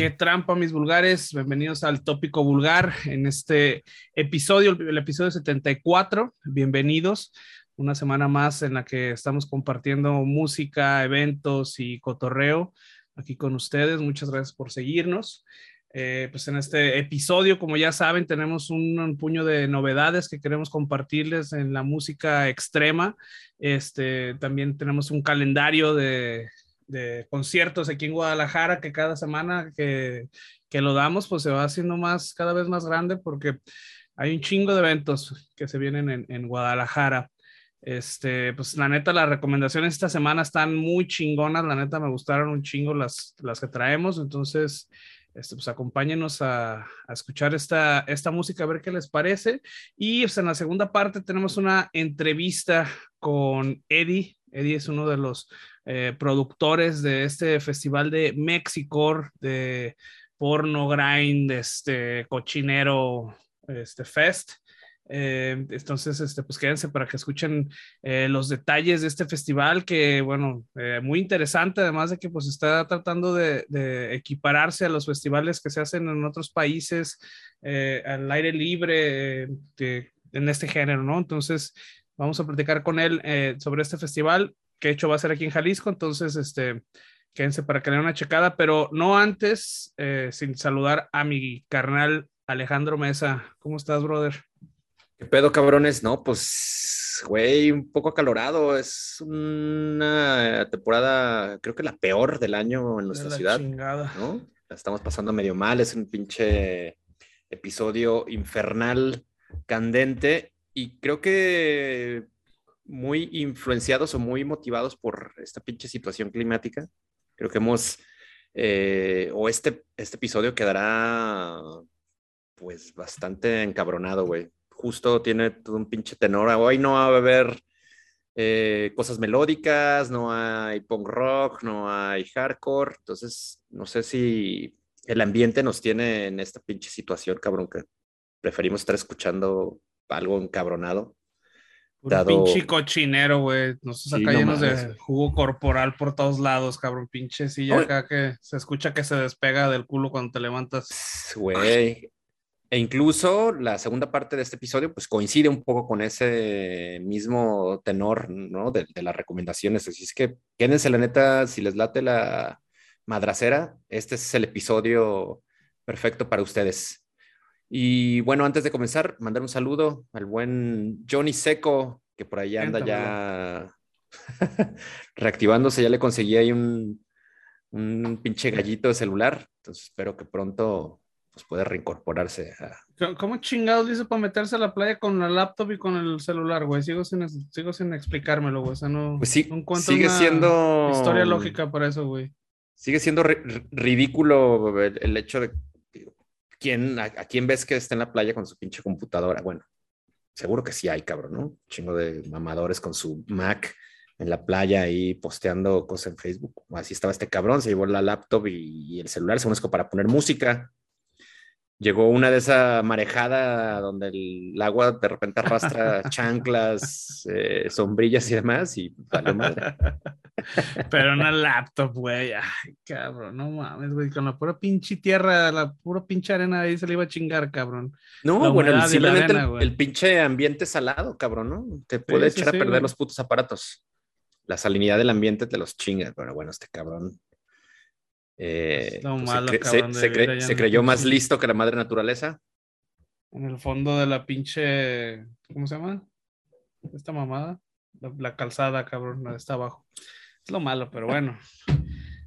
Qué trampa, mis vulgares. Bienvenidos al Tópico Vulgar en este episodio, el episodio 74. Bienvenidos. Una semana más en la que estamos compartiendo música, eventos y cotorreo aquí con ustedes. Muchas gracias por seguirnos. Eh, pues en este episodio, como ya saben, tenemos un, puño de novedades que queremos compartirles en la música extrema. Este, también tenemos un calendario de, de conciertos aquí en Guadalajara que cada semana que, que, lo damos, pues se va haciendo más, cada vez más grande porque hay un chingo de eventos que se vienen en, en Guadalajara. Este, pues la neta, las recomendaciones esta semana están muy chingonas. La neta, me gustaron un chingo las, las que traemos. Entonces, este, pues acompáñenos a, a, escuchar esta, esta música, a ver qué les parece. Y pues, en la segunda parte tenemos una entrevista con Eddie. Eddie es uno de los eh, productores de este festival de Mexicor, de porno grind, este cochinero, este fest. Eh, entonces, este, pues quédense para que escuchen eh, los detalles de este festival que, bueno, eh, muy interesante, además de que pues está tratando de, equipararse a los festivales que se hacen en otros países al aire libre de, en este género, ¿no? Entonces, vamos a platicar con él sobre este festival que hecho va a ser aquí en Jalisco, entonces, este, quédense para que le den una checada, pero no antes, sin saludar a mi carnal Alejandro Mesa. ¿Cómo estás, brother? ¿Qué pedo, cabrones? No, pues, güey, un poco acalorado. Es una temporada, creo que la peor del año en nuestra ciudad. Chingada. ¿no? La estamos pasando medio mal. Es un pinche episodio infernal, candente. Y creo que muy influenciados o muy motivados por esta pinche situación climática. Creo que hemos, eh, o este, este episodio quedará pues bastante encabronado, güey justo tiene todo un pinche tenor. Hoy no va a haber eh, cosas melódicas, no hay punk rock, no hay hardcore. Entonces, no sé si el ambiente nos tiene en esta pinche situación, cabrón, que preferimos estar escuchando algo encabronado. Un dado... pinche cochinero, güey. Nosotros acá llenos no de jugo corporal por todos lados, cabrón. Pinche silla Oye. acá que se escucha que se despega del culo cuando te levantas. Güey. E incluso la segunda parte de este episodio pues coincide un poco con ese mismo tenor, ¿no? De, de las recomendaciones. Así es que quédense la neta, si les late la madracera, este es el episodio perfecto para ustedes. Y bueno, antes de comenzar, mandar un saludo al buen Johnny Seco, que por ahí anda ya reactivándose, ya le conseguí ahí un, un pinche gallito de celular, entonces espero que pronto pues puede reincorporarse. A... ¿Cómo chingados dice para meterse a la playa con la laptop y con el celular, güey? Sigo sin, sigo sin explicármelo, güey. O sea, no, pues sí, no sigue una siendo historia lógica para eso, güey. Sigue siendo ridículo el, el, hecho de quién, a, quién ves que está en la playa con su pinche computadora. Bueno, seguro que sí hay, cabrón, ¿no? Chingo de mamadores con su Mac en la playa ahí posteando cosas en Facebook. Así estaba este cabrón, se llevó la laptop y, y el celular, según es para poner música llegó una de esa marejada donde el agua de repente arrastra chanclas, eh, sombrillas y demás, y vale madre. Pero una laptop, güey. Ay, cabrón, no mames, güey. Con la pura pinche tierra, la pura pinche arena ahí se le iba a chingar, cabrón. No, bueno, simplemente arena, el, el, pinche ambiente salado, cabrón, ¿no? Te puede sí, echar sí, a perder los putos aparatos. La salinidad del ambiente te los chinga, pero bueno, este cabrón eh, no malo, se, cabrón, se, cre se creyó más listo que la madre naturaleza. En el fondo de la pinche. ¿Cómo se llama? Esta mamada. La, la calzada, cabrón, la está abajo. Es lo malo, pero bueno.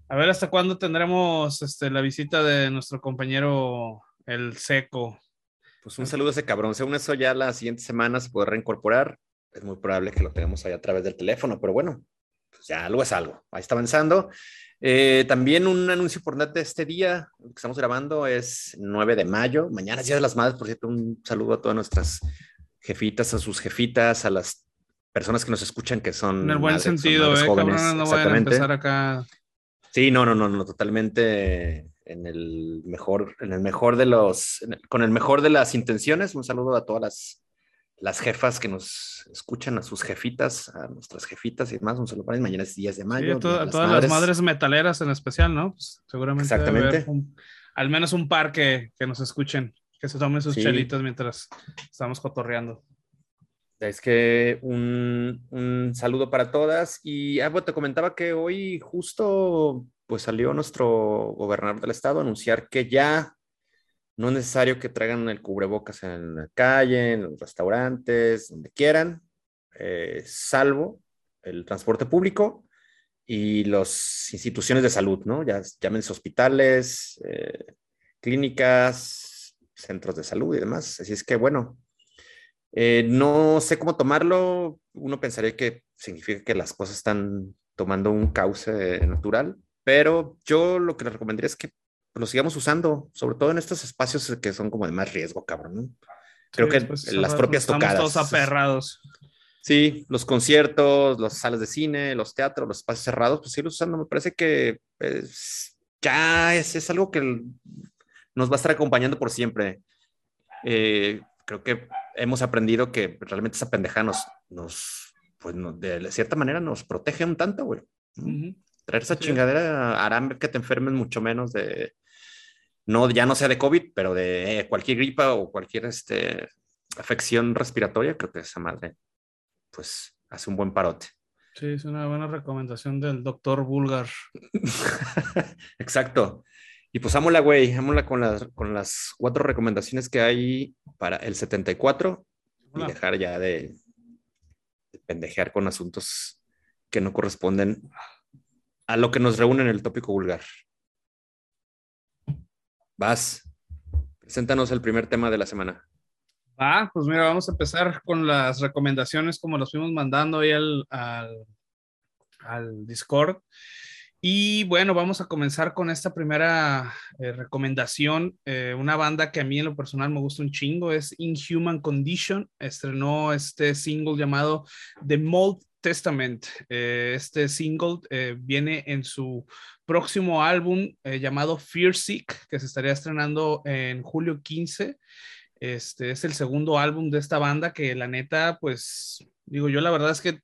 A ver hasta cuándo tendremos este, la visita de nuestro compañero el seco. Pues un saludo a ese cabrón. Según eso, ya la siguiente semana se puede reincorporar. Es muy probable que lo tengamos ahí a través del teléfono, pero bueno, pues ya algo es algo. Ahí está avanzando. Eh, también un anuncio importante de este día, que estamos grabando es 9 de mayo. Mañana es Día de las Madres, por cierto, un saludo a todas nuestras jefitas, a sus jefitas, a las personas que nos escuchan que son. En el buen madres, sentido, eh, jóvenes. Cabrón, no vayan a empezar acá. Sí, no, no, no, no, totalmente en el mejor, en el mejor de los, el, con el mejor de las intenciones. Un saludo a todas las las jefas que nos escuchan, a sus jefitas, a nuestras jefitas y demás. Un saludo para. Mañana es 10 de mayo. Sí, to a todas madres. las madres metaleras en especial, ¿no? Pues seguramente. Exactamente. Un, al menos un par que, que nos escuchen, que se tomen sus chelitos mientras estamos cotorreando. Es que un, un saludo para todas y ah, te comentaba que hoy justo pues salió nuestro gobernador del estado a anunciar que ya no es necesario que traigan el cubrebocas en la calle, en los restaurantes, donde quieran, eh, salvo el transporte público y las instituciones de salud, ¿no? Ya llámense hospitales, eh, clínicas, centros de salud y demás. Así es que, bueno, eh, no sé cómo tomarlo. Uno pensaría que significa que las cosas están tomando un cauce natural, pero yo lo que les recomendaría es que lo sigamos usando, sobre todo en estos espacios que son como de más riesgo, cabrón. Creo que pues, las propias tocadas. todos aperrados. Sí, los conciertos, las salas de cine, los teatros, los espacios cerrados, pues los usando. Me parece que pues, ya es, es, algo que nos va a estar acompañando por siempre. Eh, creo que hemos aprendido que realmente esa pendeja nos, nos pues de cierta manera nos protege un tanto, güey. Traer esa chingadera hará que te enfermes mucho menos de, no, ya no sea de COVID, pero de cualquier gripa o cualquier este, afección respiratoria, creo que esa madre pues hace un buen parote. Sí, es una buena recomendación del doctor Bulgar. Exacto. Y pues ámola, güey, ámola con las, con las cuatro recomendaciones que hay para el 74 y dejar ya de, de, pendejear con asuntos que no corresponden a lo que nos reúne en el tópico vulgar. Vas, preséntanos el primer tema de la semana. Ah, pues mira, vamos a empezar con las recomendaciones como las fuimos mandando ahí al, al, Discord. Y bueno, vamos a comenzar con esta primera eh, recomendación. Eh, una banda que a mí en lo personal me gusta un chingo es Inhuman Condition. Estrenó este single llamado The Mold Testament. Eh, este single viene en su próximo álbum llamado Fear Sick, que se estaría estrenando en julio 15. Este es el segundo álbum de esta banda que la neta, pues digo, yo la verdad es que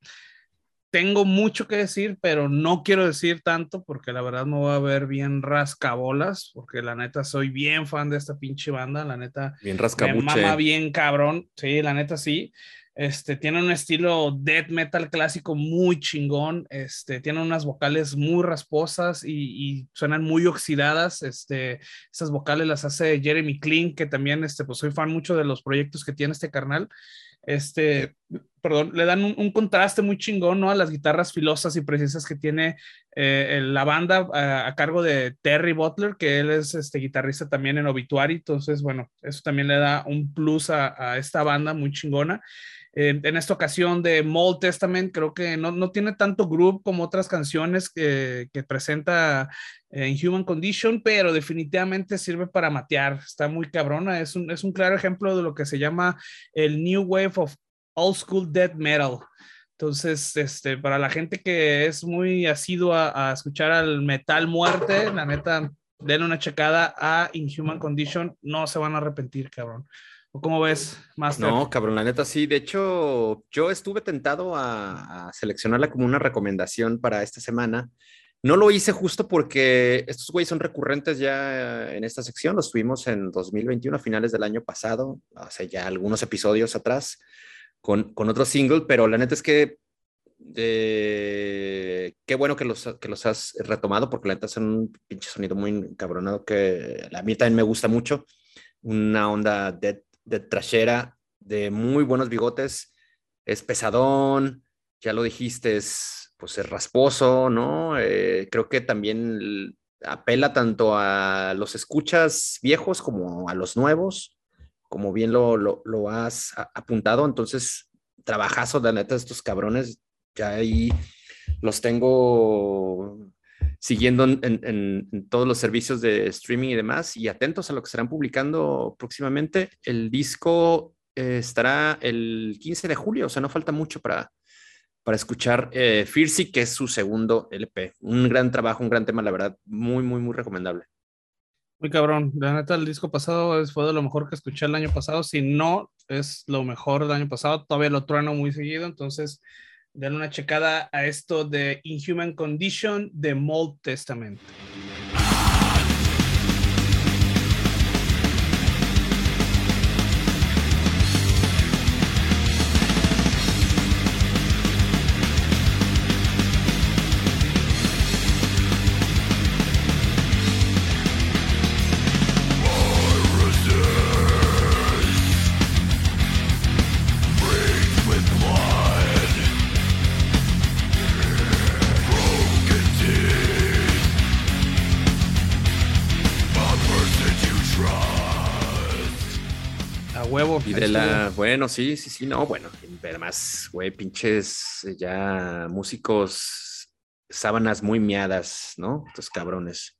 tengo mucho que decir, pero no quiero decir tanto porque la verdad me voy a ver bien rascabolas, porque la neta soy bien fan de esta pinche banda, la neta. Bien rascabuche. Me mama bien cabrón, sí, la neta sí. Este, tiene un estilo death metal clásico muy chingón, este, tiene unas vocales muy rasposas y, suenan muy oxidadas, este, esas vocales las hace Jeremy Kling, que también, este, pues soy fan mucho de los proyectos que tiene este carnal, este, perdón, le dan un, contraste muy chingón, ¿no? A las guitarras filosas y precisas que tiene eh, la banda a, cargo de Terry Butler, que él es este guitarrista también en Obituary, entonces, bueno, eso también le da un plus a, esta banda muy chingona. En esta ocasión de Mold Testament, creo que no, no tiene tanto groove como otras canciones que, presenta en Human Condition, pero definitivamente sirve para matear, está muy cabrona, es un, es un claro ejemplo de lo que se llama el New Wave of Old School Death Metal. Entonces, este, para la gente que es muy asidua a, escuchar al metal muerte, la neta, den una checada a Inhuman Condition, no se van a arrepentir, cabrón. ¿O cómo ves, Master? No, cabrón, la neta sí. De hecho, yo estuve tentado a, seleccionarla como una recomendación para esta semana. No lo hice justo porque estos güeyes son recurrentes ya en esta sección. Los tuvimos en 2021, a finales del año pasado, hace ya algunos episodios atrás, con, con otro single, pero la neta es que eh, qué bueno que los, que los has retomado porque la neta es un pinche sonido muy encabronado que a mí también me gusta mucho. Una onda de de trashera, de muy buenos bigotes, es pesadón, ya lo dijiste, es, pues es rasposo, ¿no? Eh, creo que también apela tanto a los escuchas viejos como a los nuevos, como bien lo, lo, has apuntado, entonces, trabajazo de neta estos cabrones, ya ahí los tengo siguiendo en, todos los servicios de streaming y demás y atentos a lo que estarán publicando próximamente. El disco eh, estará el 15 de julio, o sea, no falta mucho para, para escuchar eh, Fiercy, que es su segundo LP. Un gran trabajo, un gran tema, la verdad, muy, muy, muy recomendable. Muy cabrón, la neta, el disco pasado fue de lo mejor que escuché el año pasado, si no es lo mejor del año pasado, todavía lo trueno muy seguido, entonces den una checada a esto de Inhuman Condition de Mold Testament. De la, bueno, sí, sí, sí, no, bueno, además, güey, pinches ya músicos, sábanas muy miadas, ¿no? Estos cabrones.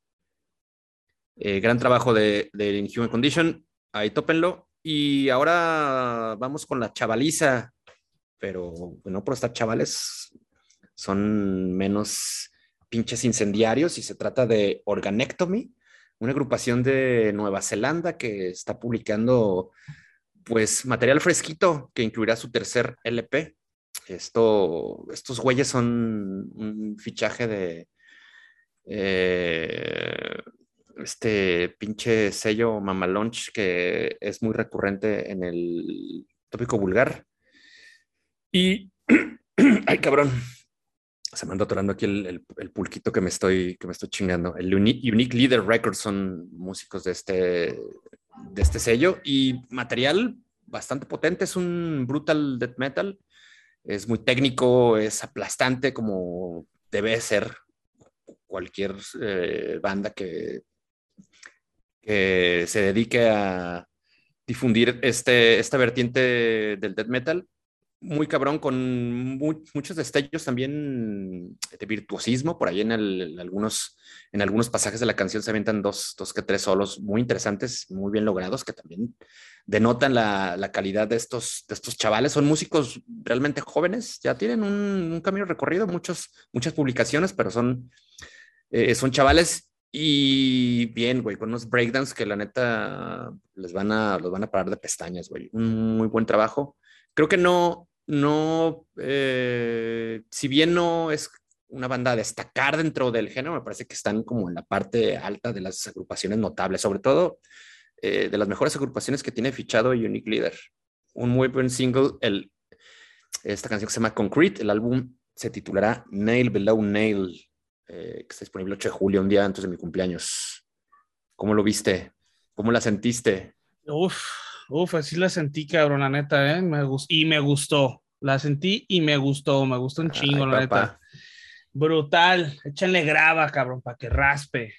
Eh, gran trabajo de, de Inhuman Condition, ahí tópenlo. Y ahora vamos con la chavaliza, pero no por estar chavales, son menos pinches incendiarios y se trata de Organectomy, una agrupación de Nueva Zelanda que está publicando pues material fresquito que incluirá su tercer LP. Esto, estos güeyes son un fichaje de eh, este pinche sello Mamalonch que es muy recurrente en el tópico vulgar. Y, ay cabrón, se me anda atorando aquí el, pulquito que me estoy, que me estoy chingando. El Unique, Leader Records son músicos de este, de este sello y material bastante potente. Es un brutal death metal. Es muy técnico, es aplastante como debe ser cualquier eh, banda que, que se dedique a difundir este, esta vertiente del death metal muy cabrón, con muchos destellos también de virtuosismo. Por ahí en, algunos, en algunos pasajes de la canción se aventan dos, dos que tres solos muy interesantes, muy bien logrados, que también denotan la, calidad de estos, de estos chavales. Son músicos realmente jóvenes, ya tienen un, camino recorrido, muchos, muchas publicaciones, pero son, eh, son chavales y bien, güey, con unos breakdowns que la neta les van a, los van a parar de pestañas, güey. Un muy buen trabajo. Creo que no, no, eh, si bien no es una banda a destacar dentro del género, me parece que están como en la parte alta de las agrupaciones notables, sobre todo eh, de las mejores agrupaciones que tiene fichado Unique Leader. Un muy buen single, el, esta canción que se llama Concrete, el álbum se titulará Nail Below Nail, eh, que está disponible el 8 de julio, un día antes de mi cumpleaños. ¿Cómo lo viste? ¿Cómo la sentiste? Uf, Uf, así la sentí, cabrón, la neta, ¿eh? Me y me gustó. La sentí y me gustó, me gustó un chingo, la neta. Brutal. Échenle grava, cabrón, para que raspe.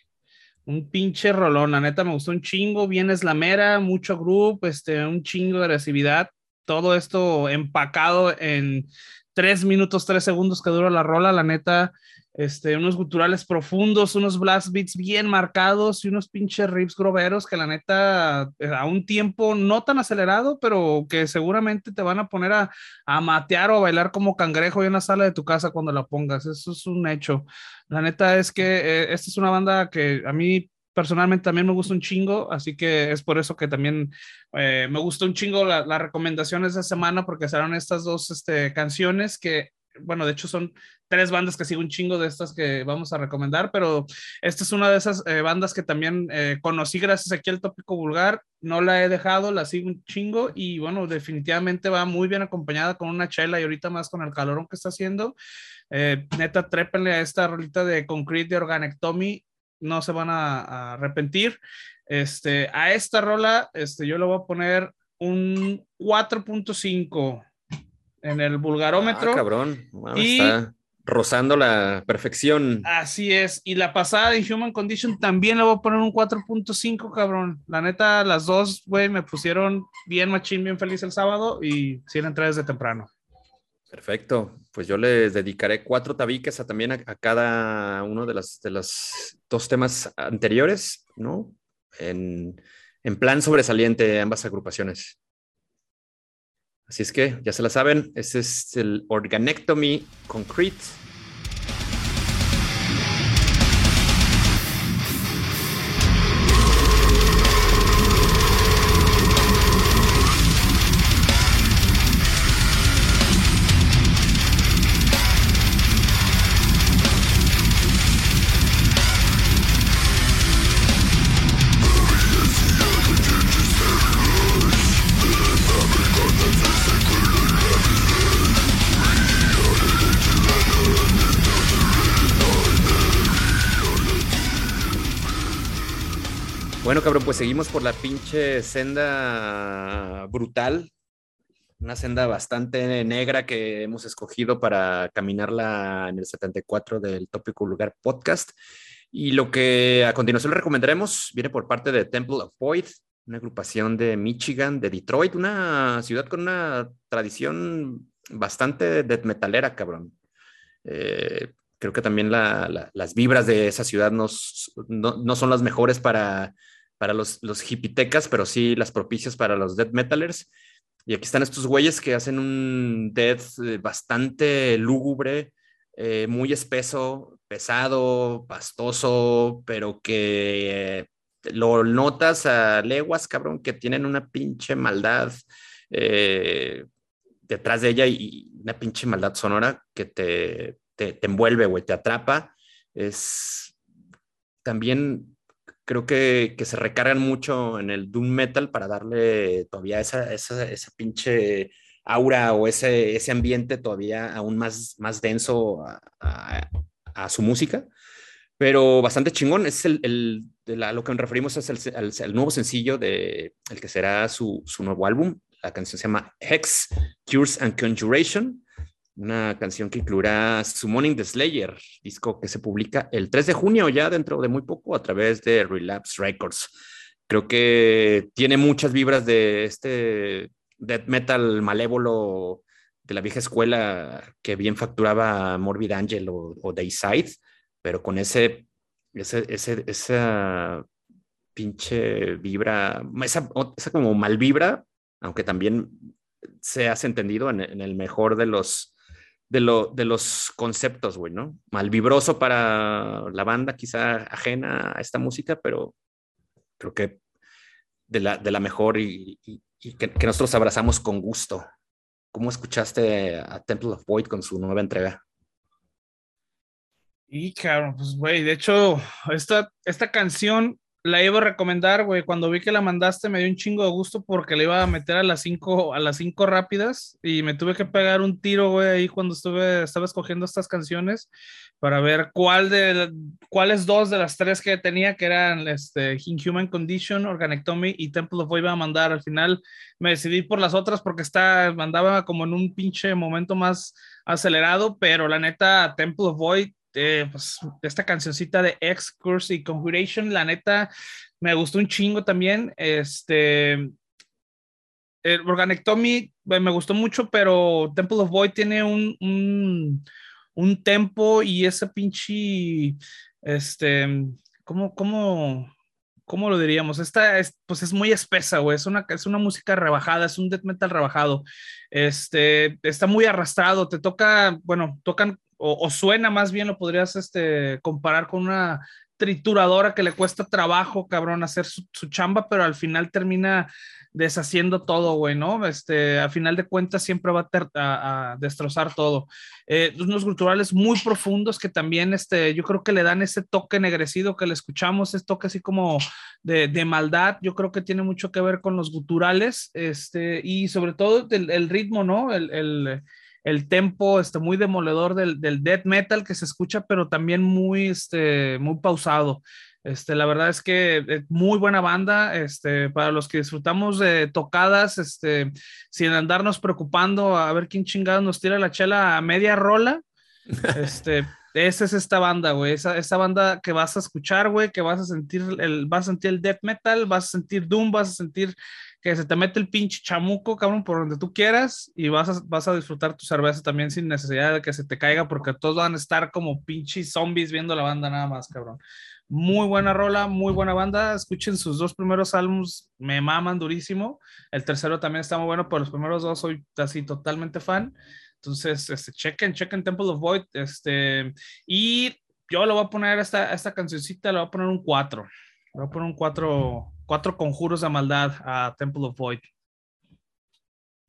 Un pinche rolón, la neta me gustó un chingo. Bien mera, mucho grupo, este, un chingo de agresividad. Todo esto empacado en tres minutos, tres segundos que dura la rola, la neta este, unos guturales profundos, unos blast beats bien marcados y unos pinches riffs groveros que la neta eh, a un tiempo no tan acelerado, pero que seguramente te van a poner a, a matear o a bailar como cangrejo en la sala de tu casa cuando la pongas. Eso es un hecho. La neta es que eh, esta es una banda que a mí personalmente también me gusta un chingo, así que es por eso que también eh, me gustó un chingo la recomendaciones de semana porque serán estas dos este, canciones que bueno, de hecho son tres bandas que sigo un chingo de estas que vamos a recomendar, pero esta es una de esas eh, bandas que también eh, conocí gracias aquí al tópico vulgar, no la he dejado, la sigo un chingo y bueno, definitivamente va muy bien acompañada con una chela y ahorita más con el calorón que está haciendo. Eh, neta, trépenle a esta rolita de Concrete de Organectomy, no se van a, arrepentir. Este, a esta rola, este, yo le voy a poner un 4.5 en el vulgarómetro. Ah, cabrón. y, está rozando la perfección. Así es. Y la pasada de Human Condition también le voy a poner un 4.5, cabrón. La neta, las dos, güey, me pusieron bien machín, bien feliz el sábado y sin entrar desde temprano. Perfecto. Pues yo les dedicaré cuatro tabiques a, también a, cada uno de, las, de los dos temas anteriores, ¿no? En, en plan sobresaliente ambas agrupaciones. Así es que ya se la saben, ese es el Organectomy Concrete Bueno, cabrón, pues seguimos por la pinche senda brutal. Una senda bastante negra que hemos escogido para caminarla en el 74 del Tópico Lugar Podcast. Y lo que a continuación le recomendaremos viene por parte de Temple of Void, una agrupación de Michigan, de Detroit, una ciudad con una tradición bastante death metalera, cabrón. Eh, creo que también las vibras de esa ciudad no, no, son las mejores para, para los, los hipitecas, pero sí las propicias para los death metalers. Y aquí están estos güeyes que hacen un death eh, bastante lúgubre, eh, muy espeso, pesado, pastoso, pero que lo notas a leguas, cabrón, que tienen una pinche maldad eh, detrás de ella y una pinche maldad sonora que te, te, envuelve, güey, te atrapa. Es también creo que, que, se recargan mucho en el Doom Metal para darle todavía esa, esa, esa pinche aura o ese, ese ambiente todavía aún más, más denso a, a su música pero bastante chingón. Es el, el de a lo que nos referimos es el, el, nuevo sencillo de el que será su, su, nuevo álbum. La canción se llama Hex, Cures and Conjuration, una canción que incluirá Summoning the Slayer, disco que se publica el 3 de junio, ya dentro de muy poco, a través de Relapse Records. Creo que tiene muchas vibras de este death metal malévolo de la vieja escuela que bien facturaba Morbid Angel o, o Dayside pero con ese, ese, ese esa pinche vibra, esa, esa, como mal vibra, aunque también se hace entendido en, el mejor de los, de, lo, de los conceptos, güey, ¿no? Malvibroso para la banda, quizá ajena a esta música, pero creo que de la, de la mejor y, que, que, nosotros abrazamos con gusto. ¿Cómo escuchaste a Temple of Void con su nueva entrega? Y cabrón, pues güey, de hecho, esta, esta canción la iba a recomendar, güey. Cuando vi que la mandaste me dio un chingo de gusto porque le iba a meter a las cinco, a las cinco rápidas y me tuve que pegar un tiro, güey, ahí cuando estuve, estaba escogiendo estas canciones para ver cuál de, cuáles dos de las tres que tenía, que eran este, Inhuman Condition, Organectomy y Temple of Void iba a mandar. Al final me decidí por las otras porque está, mandaba como en un pinche momento más acelerado, pero la neta, Temple of Void eh, pues, esta cancioncita de X Curse y Conjuration, la neta, me gustó un chingo también. Este, el Organectomy me gustó mucho, pero Temple of Void tiene un, un, un tempo y ese pinche, este, ¿cómo, cómo, cómo lo diríamos? Esta es, pues es muy espesa, güey, es una, es una música rebajada, es un death metal rebajado, este, está muy arrastrado, te toca, bueno, tocan o, suena más bien, lo podrías este, comparar con una trituradora que le cuesta trabajo, cabrón, hacer su, chamba, pero al final termina deshaciendo todo, güey, ¿no? Este, a final de cuentas siempre va a, destrozar todo. Eh, unos culturales muy profundos que también, este, yo creo que le dan ese toque negrecido que le escuchamos, ese toque así como de, maldad, yo creo que tiene mucho que ver con los guturales, este, y sobre todo el, ritmo, ¿no? el el tempo este, muy demoledor del, del death metal que se escucha, pero también muy, este, muy pausado. Este, la verdad es que es eh, muy buena banda, este, para los que disfrutamos de tocadas, este, sin andarnos preocupando a ver quién chingado nos tira la chela a media rola, este, esa es esta banda, güey, esa, esa, banda que vas a escuchar, güey, que vas a sentir el, vas a sentir el death metal, vas a sentir doom, vas a sentir que se te mete el pinche chamuco, cabrón, por donde tú quieras y vas a, vas a disfrutar tu cerveza también sin necesidad de que se te caiga porque todos van a estar como pinches zombies viendo la banda nada más, cabrón. Muy buena rola, muy buena banda. Escuchen sus dos primeros álbumes, me maman durísimo. El tercero también está muy bueno, pero los primeros dos soy así totalmente fan. Entonces, este, chequen, chequen Temple of Void. Este, y yo le voy a poner esta, esta cancioncita, le voy a poner un 4. Le voy a poner un 4 cuatro conjuros de maldad a Temple of Void.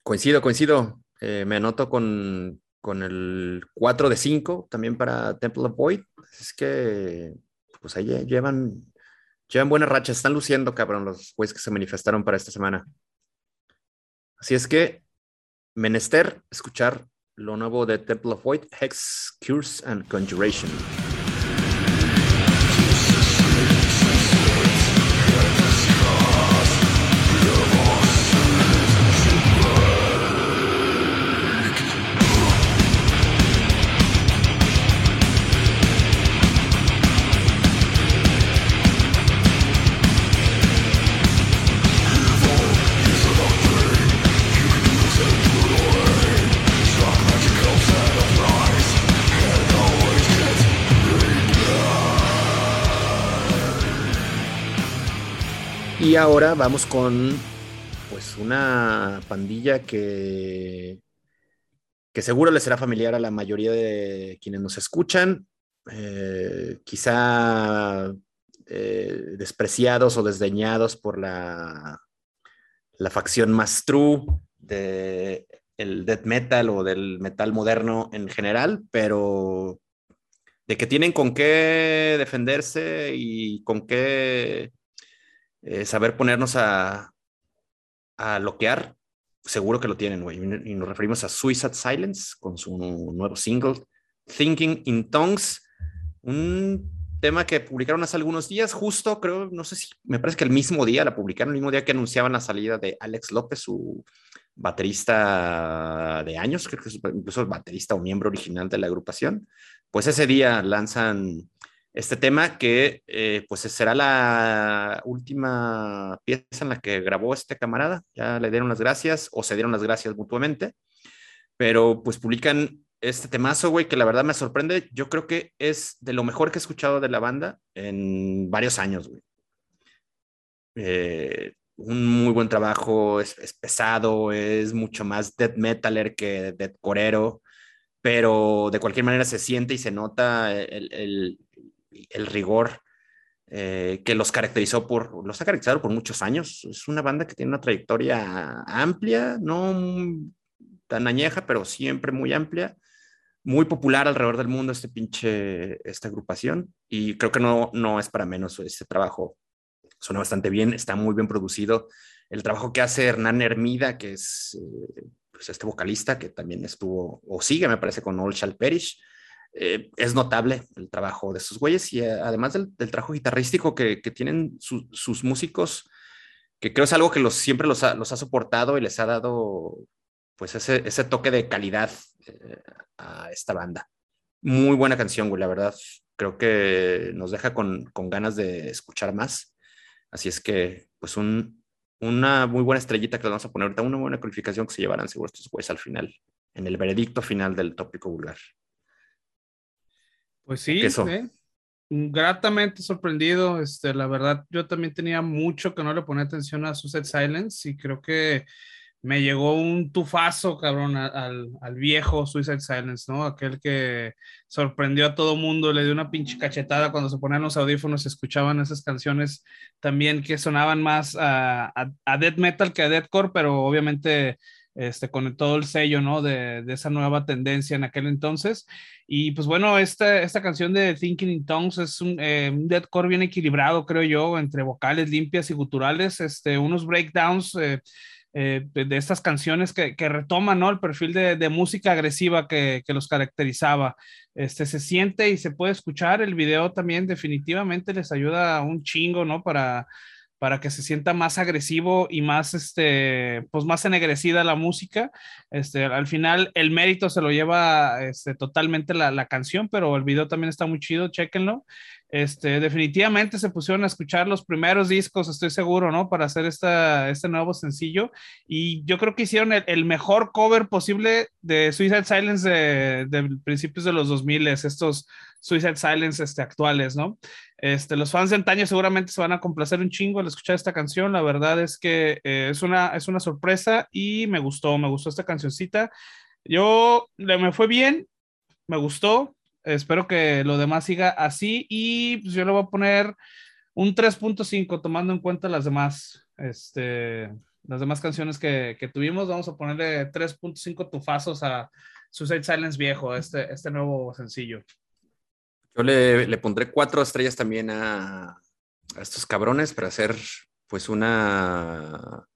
Coincido, coincido. Eh, me anoto con, con el 4 de 5 también para Temple of Void. Es que, pues ahí llevan, llevan buenas rachas. Están luciendo, cabrón, los güeyes que se manifestaron para esta semana. Así es que, menester escuchar lo nuevo de Temple of Void, Hex, Cures and Conjuration. Ahora vamos con pues una pandilla que, que seguro le será familiar a la mayoría de quienes nos escuchan, eh, quizá eh, despreciados o desdeñados por la, la facción más true del el death metal o del metal moderno en general, pero de que tienen con qué defenderse y con qué eh, saber ponernos a, a loquear, seguro que lo tienen, güey. Y nos referimos a Suicide Silence con su nuevo single, Thinking in Tongues, un tema que publicaron hace algunos días, justo creo, no sé si, me parece que el mismo día, la publicaron el mismo día que anunciaban la salida de Alex López, su baterista de años, creo que es incluso baterista o miembro original de la agrupación. Pues ese día lanzan este tema que eh, pues será la última pieza en la que grabó este camarada. Ya le dieron las gracias o se dieron las gracias mutuamente, pero pues publican este temazo, güey, que la verdad me sorprende. Yo creo que es de lo mejor que he escuchado de la banda en varios años, güey. Eh, un muy buen trabajo, es, pesado, es mucho más death metaler que death corero, pero de cualquier manera se siente y se nota el, el rigor eh, que los caracterizó por, los ha caracterizado por muchos años. Es una banda que tiene una trayectoria amplia, no tan añeja, pero siempre muy amplia, muy popular alrededor del mundo este pinche, esta agrupación. Y creo que no, no es para menos ese trabajo. Suena bastante bien, está muy bien producido. El trabajo que hace Hernán Hermida, que es eh, pues este vocalista que también estuvo, o sigue, me parece, con Old Shall Perish, eh, es notable el trabajo de sus güeyes y eh, además del, trabajo guitarrístico que, tienen sus músicos, que creo es algo que los, siempre los ha, soportado y les ha dado pues ese, toque de calidad eh, a esta banda. Muy buena canción, güey, la verdad. Creo que nos deja con, ganas de escuchar más. Así es que, pues, una muy buena estrellita que le vamos a poner ahorita, una buena calificación que se llevarán seguro estos güeyes al final, en el veredicto final del tópico vulgar. Pues sí, ¿eh? gratamente sorprendido. Este, la verdad, yo también tenía mucho que no le ponía atención a Suicide Silence y creo que me llegó un tufazo, cabrón, al, al, viejo Suicide Silence, ¿no? Aquel que sorprendió a todo mundo, le dio una pinche cachetada cuando se ponían los audífonos, y escuchaban esas canciones también que sonaban más a, a, a death metal que a deathcore, pero obviamente este, con todo el sello, ¿no? De, esa nueva tendencia en aquel entonces. Y pues bueno, esta, esta canción de Thinking in Tongues es un, eh, deathcore bien equilibrado, creo yo, entre vocales limpias y guturales, este, unos breakdowns. Eh, eh, de estas canciones que, que, retoman ¿no? el perfil de, de música agresiva que, que, los caracterizaba. Este, se siente y se puede escuchar. El video también definitivamente les ayuda un chingo ¿no? para, para que se sienta más agresivo y más, este, pues más ennegrecida la música. Este, al final el mérito se lo lleva este, totalmente la, la canción, pero el video también está muy chido, chéquenlo. Este, definitivamente se pusieron a escuchar los primeros discos, estoy seguro, ¿no? Para hacer esta, este nuevo sencillo. Y yo creo que hicieron el, mejor cover posible de Suicide Silence de, de, principios de los 2000, estos Suicide Silence este, actuales, ¿no? Este, los fans de antaño seguramente se van a complacer un chingo al escuchar esta canción. La verdad es que eh, es, una, es una sorpresa y me gustó, me gustó esta cancioncita. Yo me fue bien, me gustó, Espero que lo demás siga así y pues yo le voy a poner un 3.5 tomando en cuenta las demás, este, las demás canciones que, que tuvimos. Vamos a ponerle 3.5 tufazos a Suicide Silence viejo, este, este nuevo sencillo. Yo le, le pondré cuatro estrellas también a, a estos cabrones para hacer pues una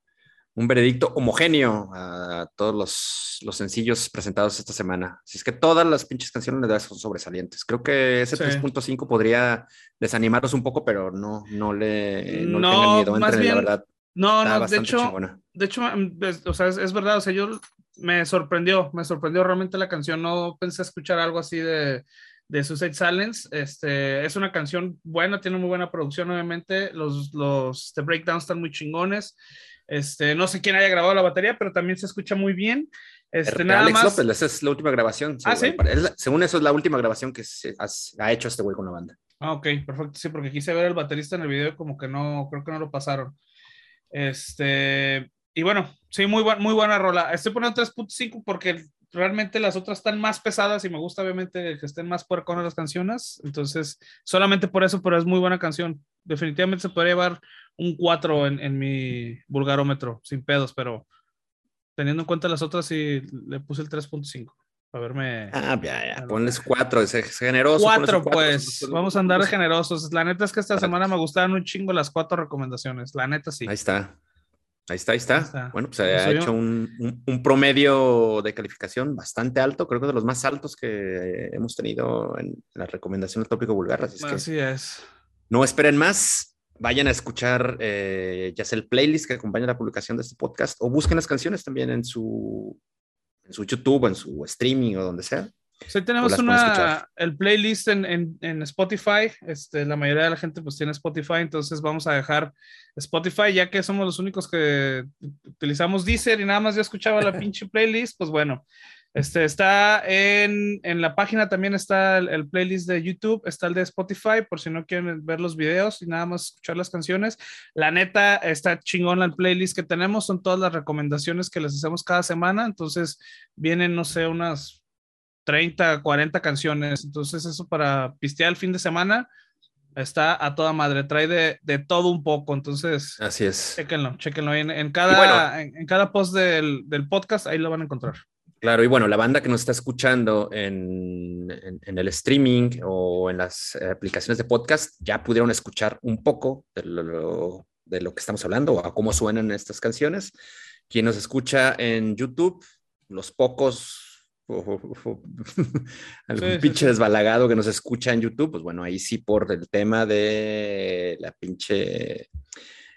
un veredicto homogéneo a todos los, los, sencillos presentados esta semana. Así es que todas las pinches canciones son sobresalientes. Creo que ese 3.5 podría desanimaros un poco, pero no, no le, no, no tengan miedo, entre, bien, la verdad. No, no, de hecho, de hecho, o sea, es, es, verdad, o sea, yo me sorprendió, me sorprendió realmente la canción, no pensé escuchar algo así de, de Suicide Silence. Este, es una canción buena, tiene muy buena producción, obviamente, los, los the breakdowns están muy chingones. Este, no sé quién haya grabado la batería, pero también se escucha muy bien. Este, nada Alex más... López, esa es la última grabación. ¿Ah, sí? según eso es la última grabación que se ha, hecho este güey con la banda. Ah, ok, perfecto. Sí, porque quise ver el baterista en el video como que no, creo que no lo pasaron. Este, y bueno, sí, muy, muy buena rola. Estoy poniendo 3.5 porque realmente las otras están más pesadas y me gusta obviamente que estén más puerconas las canciones. Entonces, solamente por eso, pero es muy buena canción. Definitivamente se podría llevar un 4 en, en mi vulgarómetro, sin pedos, pero teniendo en cuenta las otras, sí le puse el 3.5. A verme. Ah, ya, ya. Ponles cuatro, es, generoso. Cuatro, pues. Vamos a andar generosos. La neta es que esta semana me gustaron un chingo las cuatro recomendaciones. La neta sí. Ahí está. Ahí está, ahí está. Bueno, pues se ha hecho un, un, promedio de calificación bastante alto, creo que de los más altos que hemos tenido en la recomendación del tópico vulgar. Así, así es. No esperen más, vayan a escuchar eh, ya sea el playlist que acompaña la publicación de este podcast o busquen las canciones también en su, en su YouTube o en su streaming o donde sea. Sí, tenemos una, el playlist en, en, en, Spotify. Este, la mayoría de la gente pues tiene Spotify, entonces vamos a dejar Spotify, ya que somos los únicos que utilizamos Deezer y nada más ya escuchaba la pinche playlist, pues bueno, este, está en, en la página también está el, playlist de YouTube, está el de Spotify, por si no quieren ver los videos y nada más escuchar las canciones. La neta está chingón el playlist que tenemos, son todas las recomendaciones que les hacemos cada semana, entonces vienen, no sé, unas 30, 40 canciones, entonces eso para pistear el fin de semana está a toda madre, trae de, de todo un poco, entonces. Así es. Chéquenlo, chéquenlo en, en cada, en, cada post del, del podcast, ahí lo van a encontrar. Claro, y bueno, la banda que nos está escuchando en, en, el streaming o en las aplicaciones de podcast ya pudieron escuchar un poco de lo, de lo que estamos hablando o a cómo suenan estas canciones. Quien nos escucha en YouTube, los pocos algún pinche desbalagado que nos escucha en YouTube, pues bueno, ahí sí por el tema de la pinche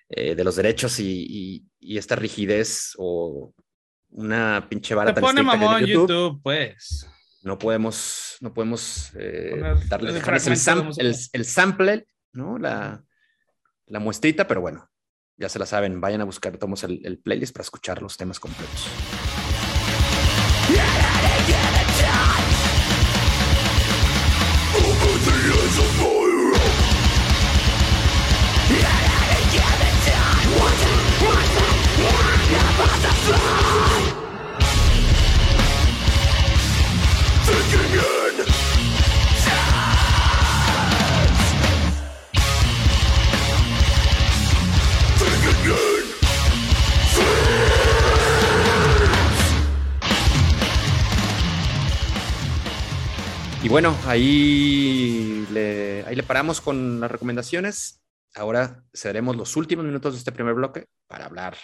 eh, de los derechos y, y, esta rigidez o una pinche vara Te pone mamón en YouTube, pues. No podemos, no podemos eh, darle el, el, sample, ¿no? La, la, muestrita, pero bueno, ya se la saben, vayan a buscar, tomamos el, el playlist para escuchar los temas completos. Y bueno, ahí le, ahí le paramos con las recomendaciones. Ahora cederemos los últimos minutos de este primer bloque para hablar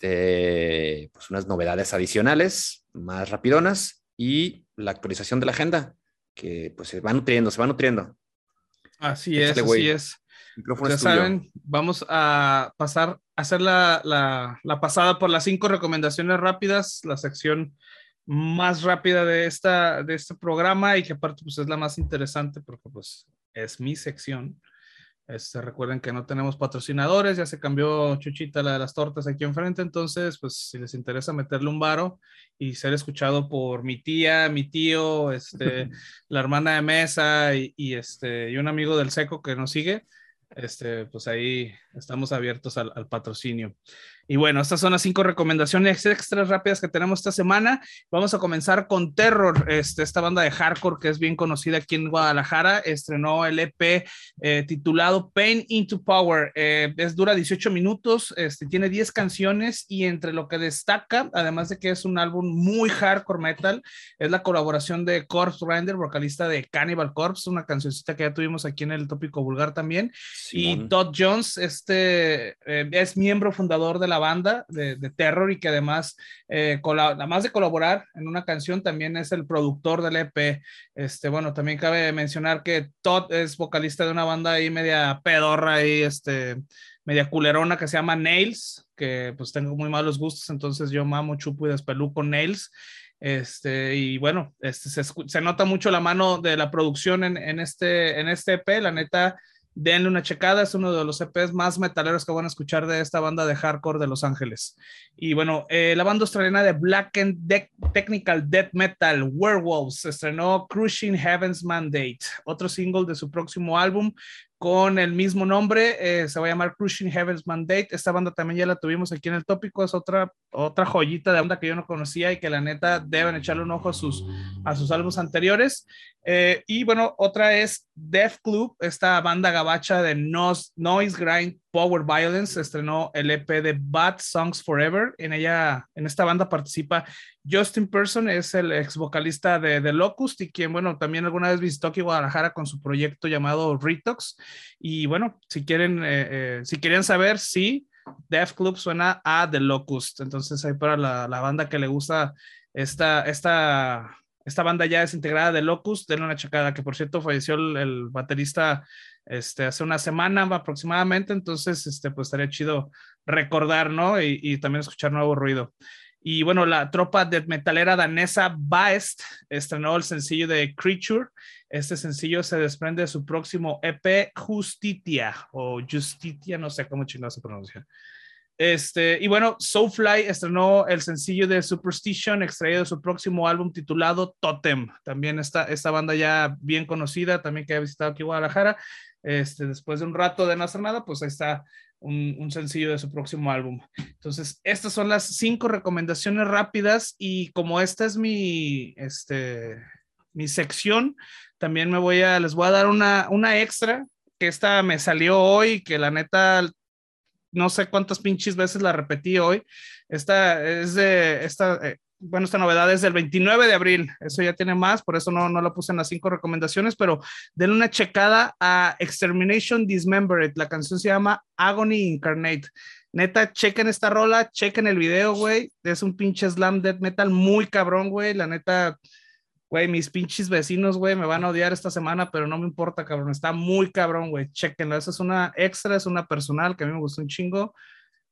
de pues, unas novedades adicionales, más rapidonas, y la actualización de la agenda, que pues se va nutriendo, se va nutriendo. Así es, así es. Ya saben, vamos a pasar a hacer la, la, la pasada por las cinco recomendaciones rápidas, la sección más rápida de, esta, de este programa y que aparte pues es la más interesante porque pues es mi sección. Este, recuerden que no tenemos patrocinadores, ya se cambió Chuchita la de las tortas aquí enfrente, entonces pues si les interesa meterle un varo y ser escuchado por mi tía, mi tío, este, la hermana de mesa y, y, este, y un amigo del seco que nos sigue, este, pues ahí estamos abiertos al, al patrocinio. Y bueno, estas son las cinco recomendaciones extras rápidas que tenemos esta semana. Vamos a comenzar con Terror, este, esta banda de hardcore que es bien conocida aquí en Guadalajara. Estrenó el EP eh, titulado Pain into Power. Eh, es dura 18 minutos, este, tiene 10 canciones y entre lo que destaca, además de que es un álbum muy hardcore metal, es la colaboración de Corpse Grinder, vocalista de Cannibal Corpse, una cancioncita que ya tuvimos aquí en el tópico vulgar también. Y Todd Jones, este eh, es miembro fundador de la banda de, terror y que además, eh, además de colaborar en una canción, también es el productor del EP. Este, bueno, también cabe mencionar que Todd es vocalista de una banda ahí media pedorra y este, media culerona que se llama Nails, que pues tengo muy malos gustos, entonces yo mamo, chupo y despeluco Nails. Este, y bueno, este, se, se, nota mucho la mano de la producción en, en, este, en este EP, la neta denle una checada, es uno de los EPs más metaleros que van a escuchar de esta banda de hardcore de Los Ángeles. Y bueno, eh, la banda australiana de Black and Technical Death Metal, Werewolves, estrenó Crushing Heaven's Mandate, otro single de su próximo álbum, con el mismo nombre, eh, se va a llamar Crushing Heaven's Mandate. Esta banda también ya la tuvimos aquí en el tópico, es otra, otra joyita de banda que yo no conocía y que la neta deben echarle un ojo a sus, a sus álbumes anteriores. Eh, y bueno, otra es Death Club, esta banda gabacha de Noise Grind Power Violence, estrenó el EP de Bad Songs Forever. En ella, en esta banda participa Justin Person, es el ex vocalista de The Locust y quien, bueno, también alguna vez visitó aquí Guadalajara con su proyecto llamado Retox. Y bueno, si quieren, eh, eh, si quieren saber, sí, Death Club suena a The Locust. Entonces, ahí para la, la banda que le gusta esta, esta esta banda ya es integrada de Locust, denle una chacada, que por cierto falleció el, baterista este, hace una semana aproximadamente, entonces este, pues estaría chido recordar, ¿no? Y, también escuchar nuevo ruido. Y bueno, la tropa de metalera danesa Baest estrenó el sencillo de Creature. Este sencillo se desprende de su próximo EP Justitia o Justitia, no sé cómo chingado se pronuncia. Este, y bueno, Soulfly estrenó el sencillo de Superstition, extraído de su próximo álbum titulado Totem. También esta, esta banda ya bien conocida, también que ha visitado aquí Guadalajara. Este, después de un rato de no hacer nada, pues ahí está un, sencillo de su próximo álbum. Entonces, estas son las cinco recomendaciones rápidas y como esta es mi, este, mi sección, también me voy a, les voy a dar una, una extra que esta me salió hoy, que la neta no sé cuántas pinches veces la repetí hoy. Esta es de, esta, eh, bueno, esta novedad es del 29 de abril, eso ya tiene más, por eso no, no lo puse en las cinco recomendaciones, pero denle una checada a Extermination Dismembered, la canción se llama Agony Incarnate. Neta, chequen esta rola, chequen el video, güey, es un pinche slam death metal muy cabrón, güey, la neta, güey, mis pinches vecinos, güey, me van a odiar esta semana, pero no me importa, cabrón, está muy cabrón, güey, chequenla, esa es una extra, es una personal que a mí me gustó un chingo,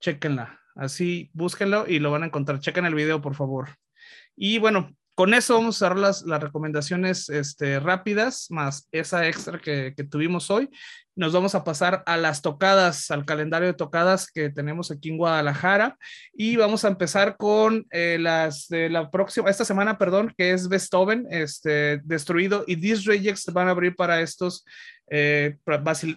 chequenla, así búsquenlo y lo van a encontrar, chequen el video, por favor. Y bueno, con eso vamos a dar las, las recomendaciones este, rápidas, más esa extra que, que, tuvimos hoy. Nos vamos a pasar a las tocadas, al calendario de tocadas que tenemos aquí en Guadalajara. Y vamos a empezar con eh, las de la próxima, esta semana, perdón, que es Beethoven, este, destruido. Y These Rejects van a abrir para estos eh,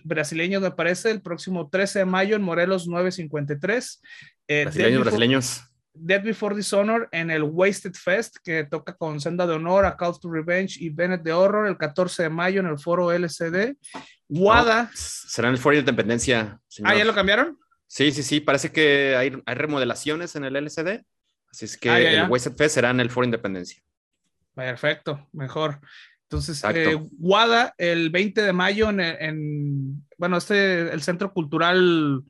brasileños, me parece, el próximo 13 de mayo en Morelos 953. Eh, brasileños, brasileños. Dead Before Dishonor en el Wasted Fest, que toca con Senda de Honor, A Call to Revenge y Bennett de Horror el 14 de mayo en el foro LCD. WADA. será en el foro de Independencia. Ah, ¿ya lo cambiaron? Sí, sí, sí. Parece que hay, hay remodelaciones en el LCD. Así es que ah, el Wasted Fest será en el foro Independencia. Perfecto, mejor. Entonces, eh, WADA el 20 de mayo en, en, bueno, este, el Centro Cultural,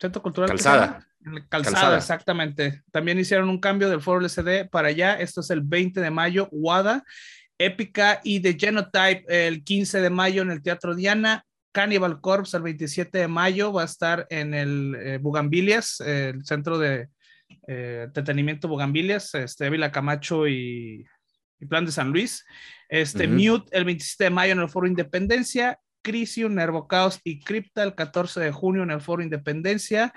Centro Cultural. Calzada. Calzada, exactamente. También hicieron un cambio del foro LCD para allá. Esto es el 20 de mayo, WADA. Épica y The Genotype el 15 de mayo en el Teatro Diana. Cannibal Corpse el 27 de mayo va a estar en el eh, Bugambilias, el centro de eh, entretenimiento Bugambilias, este, Vila Camacho y, Plan de San Luis. Este, Mute el 27 de mayo en el Foro Independencia. Crisium, Nervocaos y Crypta el 14 de junio en el Foro Independencia.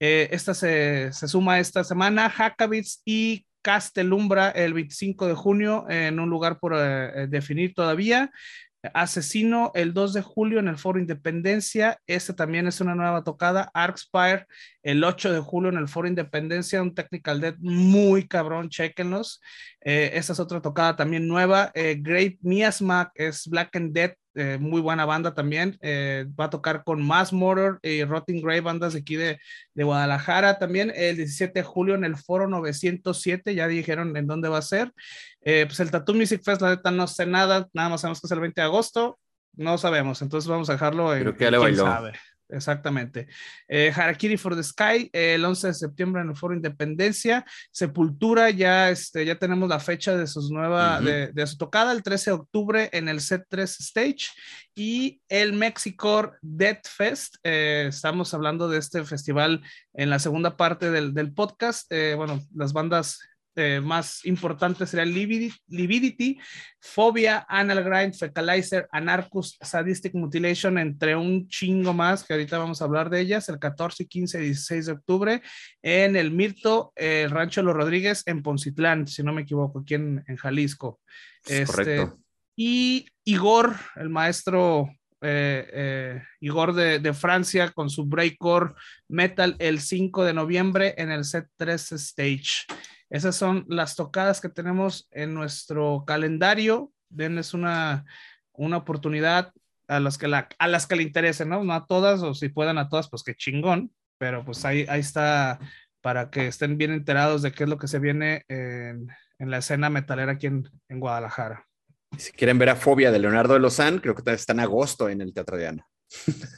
Eh, esta se, se, suma esta semana, Hackabits y Castelumbra el 25 de junio en un lugar por eh, eh, definir todavía. Asesino el 2 de julio en el Foro Independencia. Este también es una nueva tocada. Arcspire el 8 de julio en el Foro Independencia. Un Technical Dead muy cabrón, chequenlos. esta es otra tocada también nueva. Great Miasma es Black and Dead eh, muy buena banda también. Eh, va a tocar con Mass Motor y Rotting Grey, bandas de aquí de, de, Guadalajara también. El 17 de julio en el Foro 907, ya dijeron en dónde va a ser. Eh, pues el Tattoo Music Fest, la neta no sé nada, nada más sabemos que es el 20 de agosto. No sabemos, entonces vamos a dejarlo en. Creo que ya le bailó. Exactamente. Eh, Harakiri for the Sky, el 11 de septiembre en el Foro Independencia. Sepultura, ya, este, ya tenemos la fecha de, sus nueva, de, de, su tocada, el 13 de octubre en el Set 3 Stage. Y el Mexicor Death Fest, eh, estamos hablando de este festival en la segunda parte del, del podcast. Eh, bueno, las bandas eh, más importantes serían Lividity, Phobia, Anal Grind, Fecalizer, Anarchus, Sadistic Mutilation, entre un chingo más, que ahorita vamos a hablar de ellas, el 14, 15 y 16 de octubre, en el Mirto, el Rancho Los Rodríguez, en Poncitlán, si no me equivoco, aquí en, Jalisco. Este, correcto. Y Igor, el maestro eh, eh, Igor de, de, Francia con su Breakcore Metal el 5 de noviembre en el Set 3 Stage. Esas son las tocadas que tenemos en nuestro calendario. Denles una, una oportunidad a las, que la, a las que le interesen, ¿no? No a todas, o si puedan a todas, pues qué chingón. Pero pues ahí, ahí está para que estén bien enterados de qué es lo que se viene en, en la escena metalera aquí en, en Guadalajara. Si quieren ver a Fobia de Leonardo de Lozán, creo que está en agosto en el Teatro de Ana.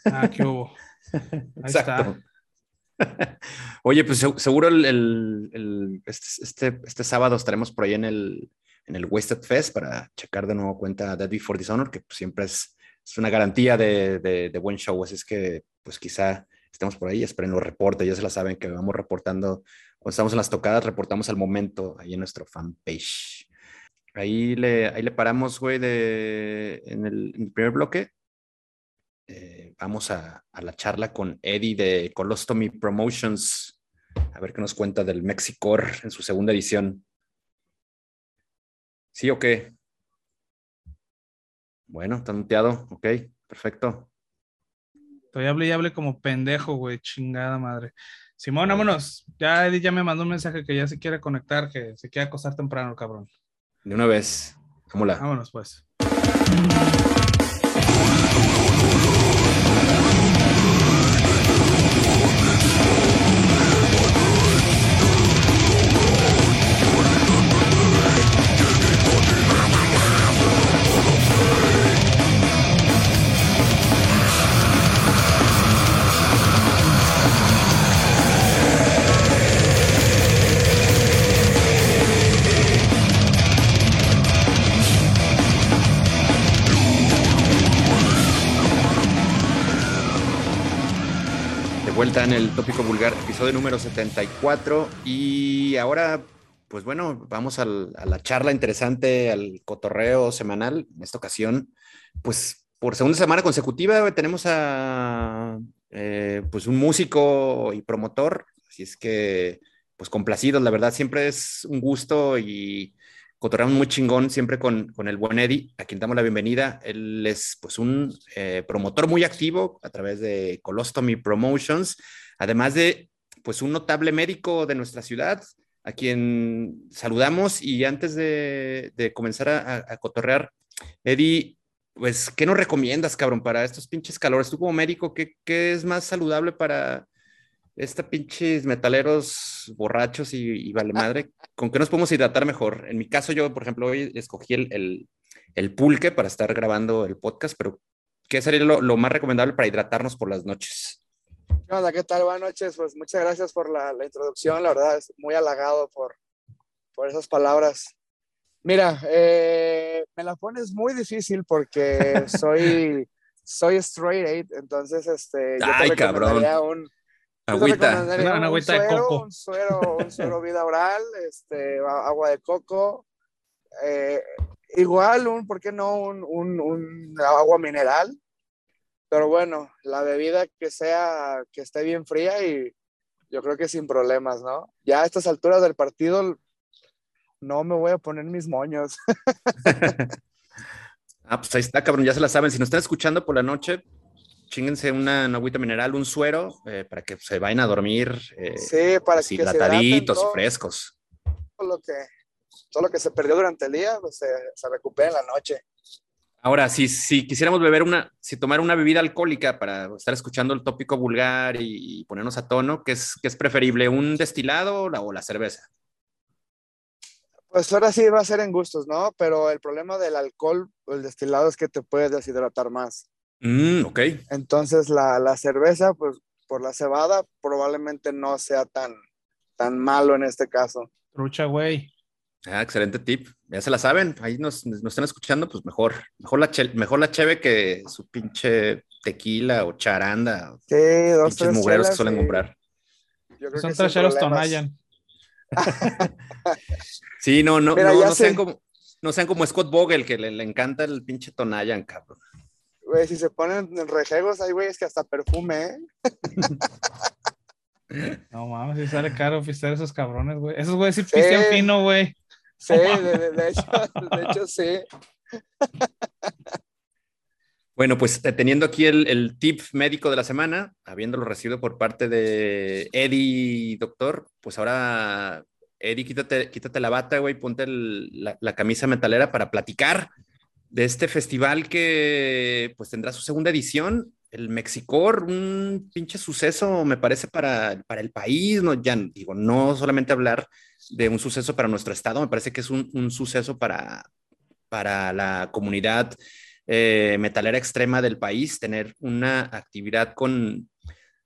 Ah, qué hubo. Ahí Exacto. Está. Oye, pues seguro el, este, este, este, sábado estaremos por ahí en el, en el Wasted Fest para checar de nuevo cuenta Dead Before Dishonor, que pues siempre es, es una garantía de, de, de, buen show. Así es que, pues quizá estemos por ahí, esperen los reportes, ya se la saben que vamos reportando, cuando estamos en las tocadas, reportamos al momento ahí en nuestro fanpage. Ahí le, ahí le paramos, güey, en, el, en el primer bloque. Eh, vamos a, a, la charla con Eddie de Colostomy Promotions, a ver qué nos cuenta del Mexicor en su segunda edición. ¿Sí o qué? Bueno, está muteado, ok, perfecto. Todavía hablé y hablé como pendejo, güey, chingada madre. Simón, vámonos. Ya Eddie ya me mandó un mensaje que ya se quiere conectar, que se quiere acostar temprano, cabrón. De una vez. Vámonos. Vámonos, pues. Vuelta en el tópico vulgar, episodio número 74. Y ahora, pues bueno, vamos a la charla interesante, al cotorreo semanal. En esta ocasión, pues por segunda semana consecutiva tenemos a eh, pues un músico y promotor. Así es que, pues complacidos, la verdad, siempre es un gusto y cotorreamos muy chingón siempre con, con, el buen Eddie, a quien damos la bienvenida. Él es pues un eh, promotor muy activo a través de Colostomy Promotions, además de pues un notable médico de nuestra ciudad, a quien saludamos y antes de, comenzar a, a, cotorrear, Eddie, pues, ¿qué nos recomiendas, cabrón, para estos pinches calores? Tú como médico, ¿qué, qué es más saludable para esta pinches metaleros borrachos y, y, vale madre, ¿con qué nos podemos hidratar mejor? En mi caso, yo, por ejemplo, hoy escogí el, el, el pulque para estar grabando el podcast, pero ¿qué sería lo, lo, más recomendable para hidratarnos por las noches? ¿Qué onda? ¿Qué tal? Buenas noches. Pues muchas gracias por la, la introducción. La verdad, es muy halagado por, por esas palabras. Mira, eh, me la pones muy difícil porque soy, soy straight eight, entonces este, yo Ay, cabrón. un, Agüita. Una, una agüita suero, de coco. Un suero, un suero vida oral, este, agua de coco. Eh, igual, un, ¿por qué no? Un, un, un, agua mineral. Pero bueno, la bebida que sea, que esté bien fría y yo creo que sin problemas, ¿no? Ya a estas alturas del partido no me voy a poner mis moños. ah, pues ahí está, cabrón, ya se la saben. Si nos están escuchando por la noche, chinguense una, una, agüita mineral, un suero, eh, para que se vayan a dormir eh, sí, para que hidrataditos frescos. Todo lo, que, todo lo que se perdió durante el día, pues se, se recupera en la noche. Ahora, si, si quisiéramos beber una, si tomar una bebida alcohólica para estar escuchando el tópico vulgar y, y ponernos a tono, ¿qué es, qué es preferible, un destilado o la, o la cerveza? Pues ahora sí va a ser en gustos, ¿no? Pero el problema del alcohol, el destilado, es que te puedes deshidratar más. Mm, ok. Entonces la, la, cerveza, pues por la cebada, probablemente no sea tan, tan malo en este caso. Trucha, güey. Ah, excelente tip. Ya se la saben. Ahí nos, nos están escuchando, pues mejor. Mejor la, che, mejor la cheve que su pinche tequila o charanda. Sí, dos, pinches mugreros que suelen sí. comprar. Son tracheros Tonayan. sí, no, no, Mira, no, no sean como, no sean como Scott Vogel, que le, le encanta el pinche Tonayan, cabrón. Güey, si se ponen rejegos, hay güeyes que hasta perfume, ¿eh? No mames, si sale caro oficiar esos cabrones, güey. Esos güeyes sí pistean sí. fino, güey. Sí, de, de, de, hecho, de hecho, sí. Bueno, pues eh, teniendo aquí el, tip médico de la semana, habiéndolo recibido por parte de Eddie, doctor, pues ahora, Eddie, quítate, quítate la bata, güey, ponte la, la, camisa metalera para platicar de este festival que pues tendrá su segunda edición, el Mexicor, un pinche suceso, me parece, para, para el país, no, ya digo, no solamente hablar de un suceso para nuestro estado, me parece que es un, un suceso para, para la comunidad eh, metalera extrema del país, tener una actividad con,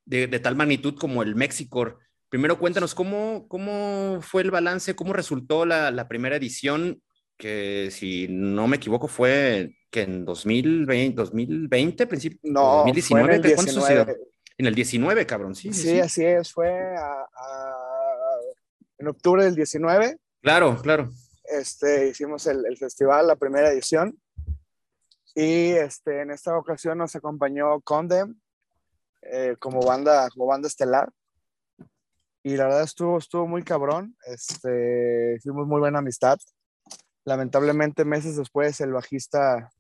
de, tal magnitud como el Mexicor. Primero cuéntanos cómo, cómo fue el balance, cómo resultó la, primera edición, que si no me equivoco fue que en 2020, 2020 principio, no, 2019, en el 19. En el 19, cabrón, sí. Sí, así es, fue en octubre del 19. Claro, claro. Este, hicimos el, el, festival, la primera edición. Y este, en esta ocasión nos acompañó Condem eh, como, banda, como banda estelar. Y la verdad estuvo, estuvo muy cabrón. Este, hicimos muy buena amistad. Lamentablemente, meses después, el bajista,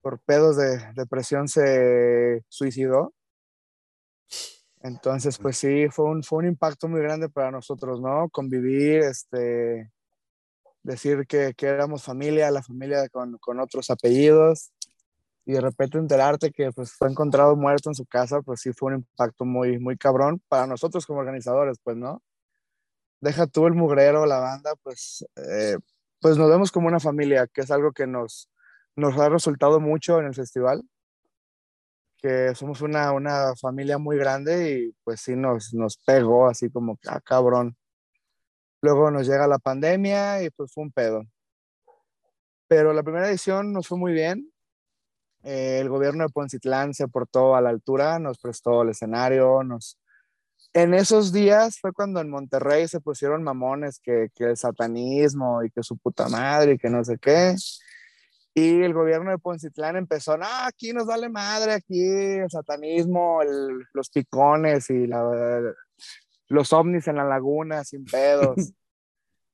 por pedos de depresión, se suicidó. Entonces, pues sí, fue un, fue un impacto muy grande para nosotros, ¿no? Convivir, este, decir que, que éramos familia, la familia con, con, otros apellidos, y de repente enterarte que pues, fue encontrado muerto en su casa, pues sí fue un impacto muy, muy cabrón para nosotros como organizadores, pues, ¿no? Deja tú el mugrero, la banda, pues, eh, pues nos vemos como una familia, que es algo que nos, nos ha resultado mucho en el festival, que somos una, una familia muy grande y pues sí nos, nos pegó así como, ah, cabrón, Luego nos llega la pandemia y pues fue un pedo. Pero la primera edición nos fue muy bien. Eh, el gobierno de Poncitlán se portó a la altura, nos prestó el escenario, nos... En esos días fue cuando en Monterrey se pusieron mamones que, que el satanismo y que su puta madre y que no sé qué. Y el gobierno de Poncitlán empezó, no, aquí nos vale madre, aquí el satanismo, los picones y la, los ovnis en la laguna sin pedos.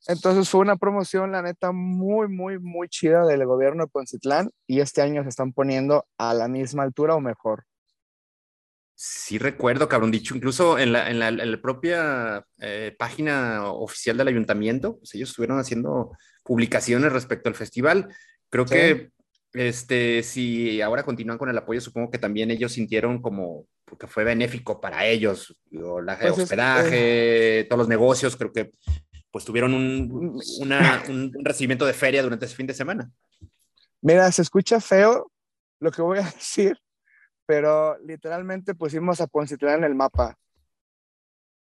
Entonces fue una promoción, la neta, muy, muy, muy chida del gobierno de Poncitlán y este año se están poniendo a la misma altura o mejor. Sí recuerdo, cabrón, dicho, incluso en la, en la, en la propia eh, página oficial del ayuntamiento, pues ellos estuvieron haciendo publicaciones respecto al festival. Creo que este, si ahora continúan con el apoyo, supongo que también ellos sintieron como porque fue benéfico para ellos, la pues hospedaje, todos los negocios, creo que pues tuvieron un, un, recibimiento de feria durante ese fin de semana. Mira, se escucha feo lo que voy a decir, pero literalmente pusimos a Poncitlán en el mapa.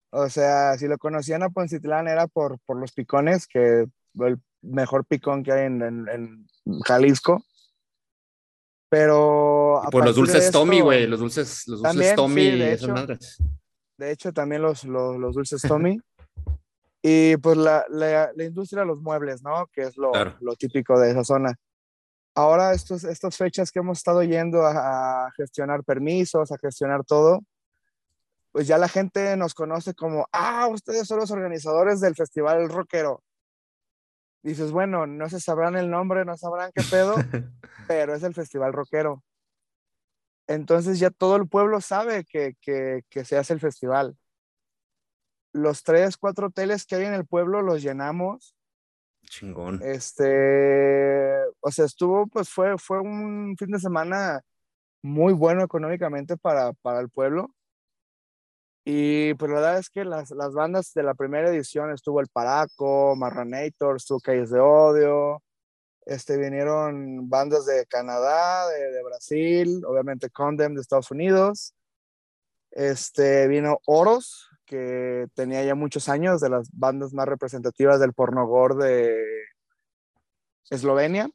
O sea, si lo conocían a Poncitlán era por, por los picones, que el mejor picón que hay en, en Jalisco. Pero. por los dulces Tommy, güey, los dulces, los dulces Tommy de, hecho, de hecho, también los, los, los dulces Tommy. y pues la, la, la, industria de los muebles, ¿no? Que es lo, lo típico de esa zona. Ahora, estos, estas fechas que hemos estado yendo a, a, gestionar permisos, a gestionar todo, pues ya la gente nos conoce como, ah, ustedes son los organizadores del Festival Rockero dices, bueno, no se sabrán el nombre, no sabrán qué pedo, pero es el festival rockero. Entonces ya todo el pueblo sabe que, que, que, se hace el festival. Los tres, cuatro hoteles que hay en el pueblo los llenamos. Chingón. Este, o sea, estuvo, pues fue, fue un fin de semana muy bueno económicamente para, para el pueblo. Y pues la verdad es que las, las bandas de la primera edición estuvo el Paraco, Marranator, estuvo Calles de Odio, este, vinieron bandas de Canadá, de, de, Brasil, obviamente Condem de Estados Unidos. Este, vino Oros, que tenía ya muchos años, de las bandas más representativas del pornogor de Eslovenia.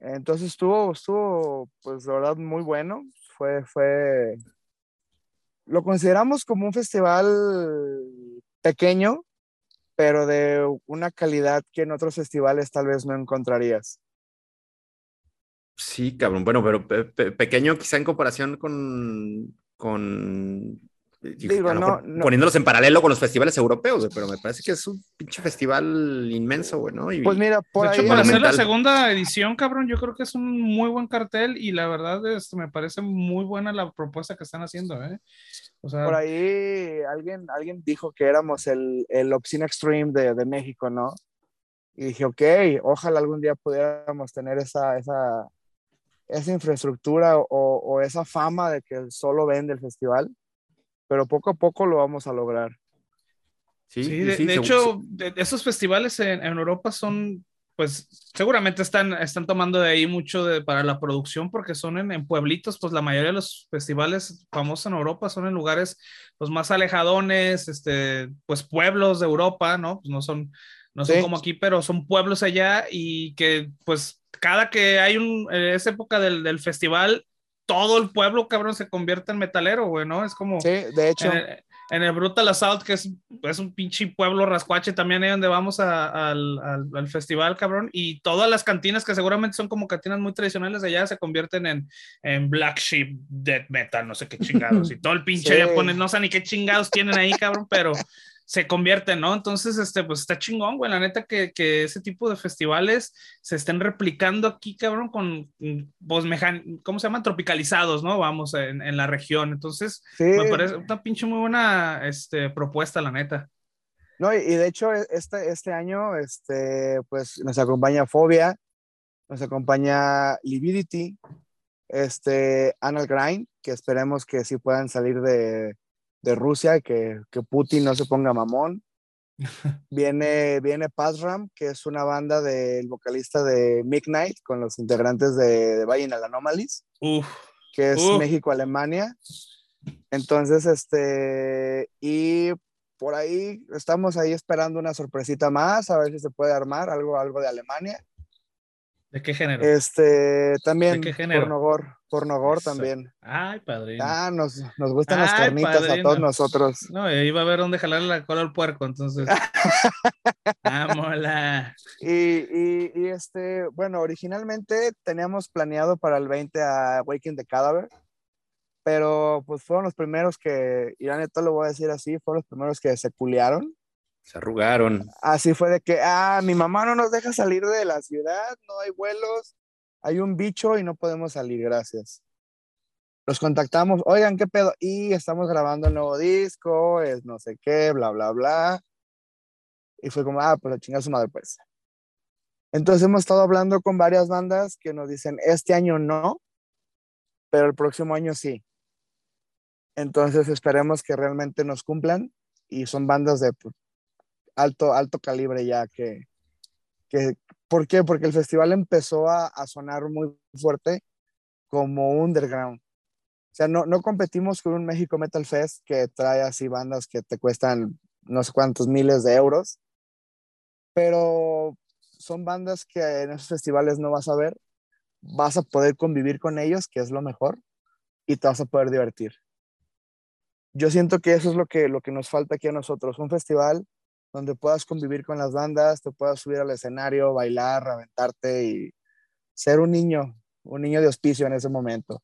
Entonces estuvo, estuvo, pues la verdad, muy bueno. Fue, fue, lo consideramos como un festival pequeño, pero de una calidad que en otros festivales tal vez no encontrarías. Sí, cabrón. Bueno, pero pequeño quizá en comparación con, con Digo, no, Poniéndolos en paralelo con los festivales europeos, pero me parece que es un pinche festival inmenso, güey, ¿no? pues mira, por de hecho, para hacer la segunda edición, cabrón, yo creo que es un muy buen cartel y la verdad es, me parece muy buena la propuesta que están haciendo, ¿eh? O sea, por ahí alguien, alguien dijo que éramos el, el Obscene Extreme de, de México, ¿no? Y dije, ok, ojalá algún día pudiéramos tener esa, esa, esa infraestructura o, o, esa fama de que solo vende el festival, pero poco a poco lo vamos a lograr. Sí, de, hecho, esos festivales en, en, Europa son, pues seguramente están, están tomando de ahí mucho de, para la producción porque son en, en, pueblitos, pues la mayoría de los festivales famosos en Europa son en lugares pues más alejadones, este, pues pueblos de Europa, ¿no? Pues no son, no son como aquí, pero son pueblos allá y que pues cada que hay un, esa época del, del, festival, todo el pueblo, cabrón, se convierte en metalero, güey, ¿no? Es como... Sí, de hecho. En el, Brutal Assault, que es, es, un pinche pueblo rascuache, también ahí donde vamos a, al, al, festival, cabrón, y todas las cantinas, que seguramente son como cantinas muy tradicionales allá, se convierten en, en Black Sheep, Death Metal, no sé qué chingados, y todo el pinche sí. ya ponen, no sé ni qué chingados tienen ahí, cabrón, pero se convierte, ¿no? Entonces, este, pues está chingón, güey, la neta que, que ese tipo de festivales se estén replicando aquí, cabrón, con, pues, ¿cómo se llaman? Tropicalizados, ¿no? Vamos, en, en la región. Entonces, me parece una pinche muy buena este, propuesta, la neta. No, y, de hecho, e, este, este año, este, pues, nos acompaña Fobia, nos acompaña Lividity, este, Anal Grind, que esperemos que sí puedan salir de de Rusia, que, que Putin no se ponga mamón. Viene, viene Pazram, que es una banda del vocalista de Midnight con los integrantes de, de Valle Anomalies, que es México-Alemania. Entonces, este, y por ahí estamos ahí esperando una sorpresita más, a ver si se puede armar algo, algo de Alemania. ¿De qué género? Este, también. ¿De qué género? Pornogor, pornogor también. Ay, padrino. Ah, nos, nos gustan las carnitas a todos nosotros. No, iba a ver dónde jalarle la cola al puerco, entonces. Vámonos. Y, y, y, este, bueno, originalmente teníamos planeado para el 20 a Waking the Cadaver, pero pues fueron los primeros que, y la neta lo voy a decir así, fueron los primeros que se culiaron. Se arrugaron. Así fue de que, ah, mi mamá no nos deja salir de la ciudad, no hay vuelos, hay un bicho y no podemos salir, gracias. Los contactamos, oigan, ¿qué pedo? Y estamos grabando el nuevo disco, es no sé qué, bla, bla, bla. Y fue como, ah, pues la chingada su madre, pues. Entonces hemos estado hablando con varias bandas que nos dicen, este año no, pero el próximo año sí. Entonces esperemos que realmente nos cumplan y son bandas de pues, alto, alto calibre ya que, que, ¿por qué? Porque el festival empezó a, a sonar muy fuerte como underground. O sea, no, no competimos con un México Metal Fest que trae así bandas que te cuestan no sé cuántos miles de euros, pero son bandas que en esos festivales no vas a ver, vas a poder convivir con ellos, que es lo mejor, y te vas a poder divertir. Yo siento que eso es lo que, lo que nos falta aquí a nosotros, un festival donde puedas convivir con las bandas, te puedas subir al escenario, bailar, aventarte y ser un niño, un niño de hospicio en ese momento.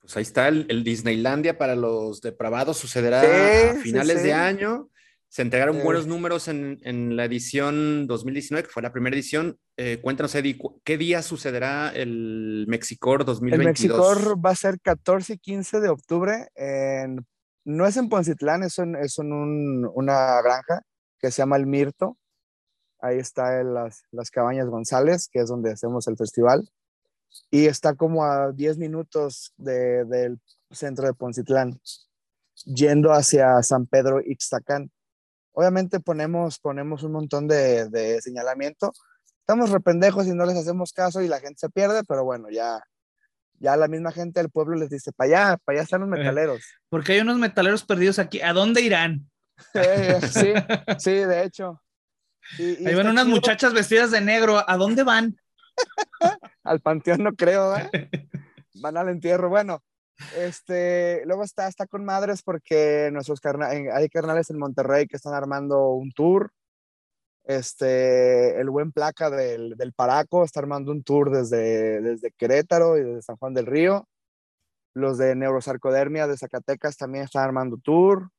Pues ahí está el, Disneylandia para los depravados, sucederá a finales de año. Se entregaron buenos números en, en, la edición 2019, que fue la primera edición. Eh, cuéntanos, Eddie, ¿qué día sucederá el Mexicor 2022? El Mexicor va a ser 14 y 15 de octubre en no es en Poncitlán, es en, es en una granja que se llama El Mirto. Ahí está en las, las Cabañas González, que es donde hacemos el festival. Y está como a 10 minutos de, del centro de Poncitlán, yendo hacia San Pedro Ixtacán. Obviamente ponemos, ponemos un montón de, de señalamiento. Estamos rependejos y no les hacemos caso y la gente se pierde, pero bueno, ya, ya la misma gente del pueblo les dice, para allá, para allá están los metaleros. Porque hay unos metaleros perdidos aquí, ¿a dónde irán? Sí, sí, de hecho. Ahí van unas muchachas vestidas de negro, ¿a dónde van? al panteón no creo, ¿eh? van al entierro. Bueno, este, luego está, está con madres porque nuestros carnales, hay carnales en Monterrey que están armando un tour este, el buen placa del, del, Paraco está armando un tour desde, desde Querétaro y desde San Juan del Río. los de Neurosarcodermia de Zacatecas también están armando tour,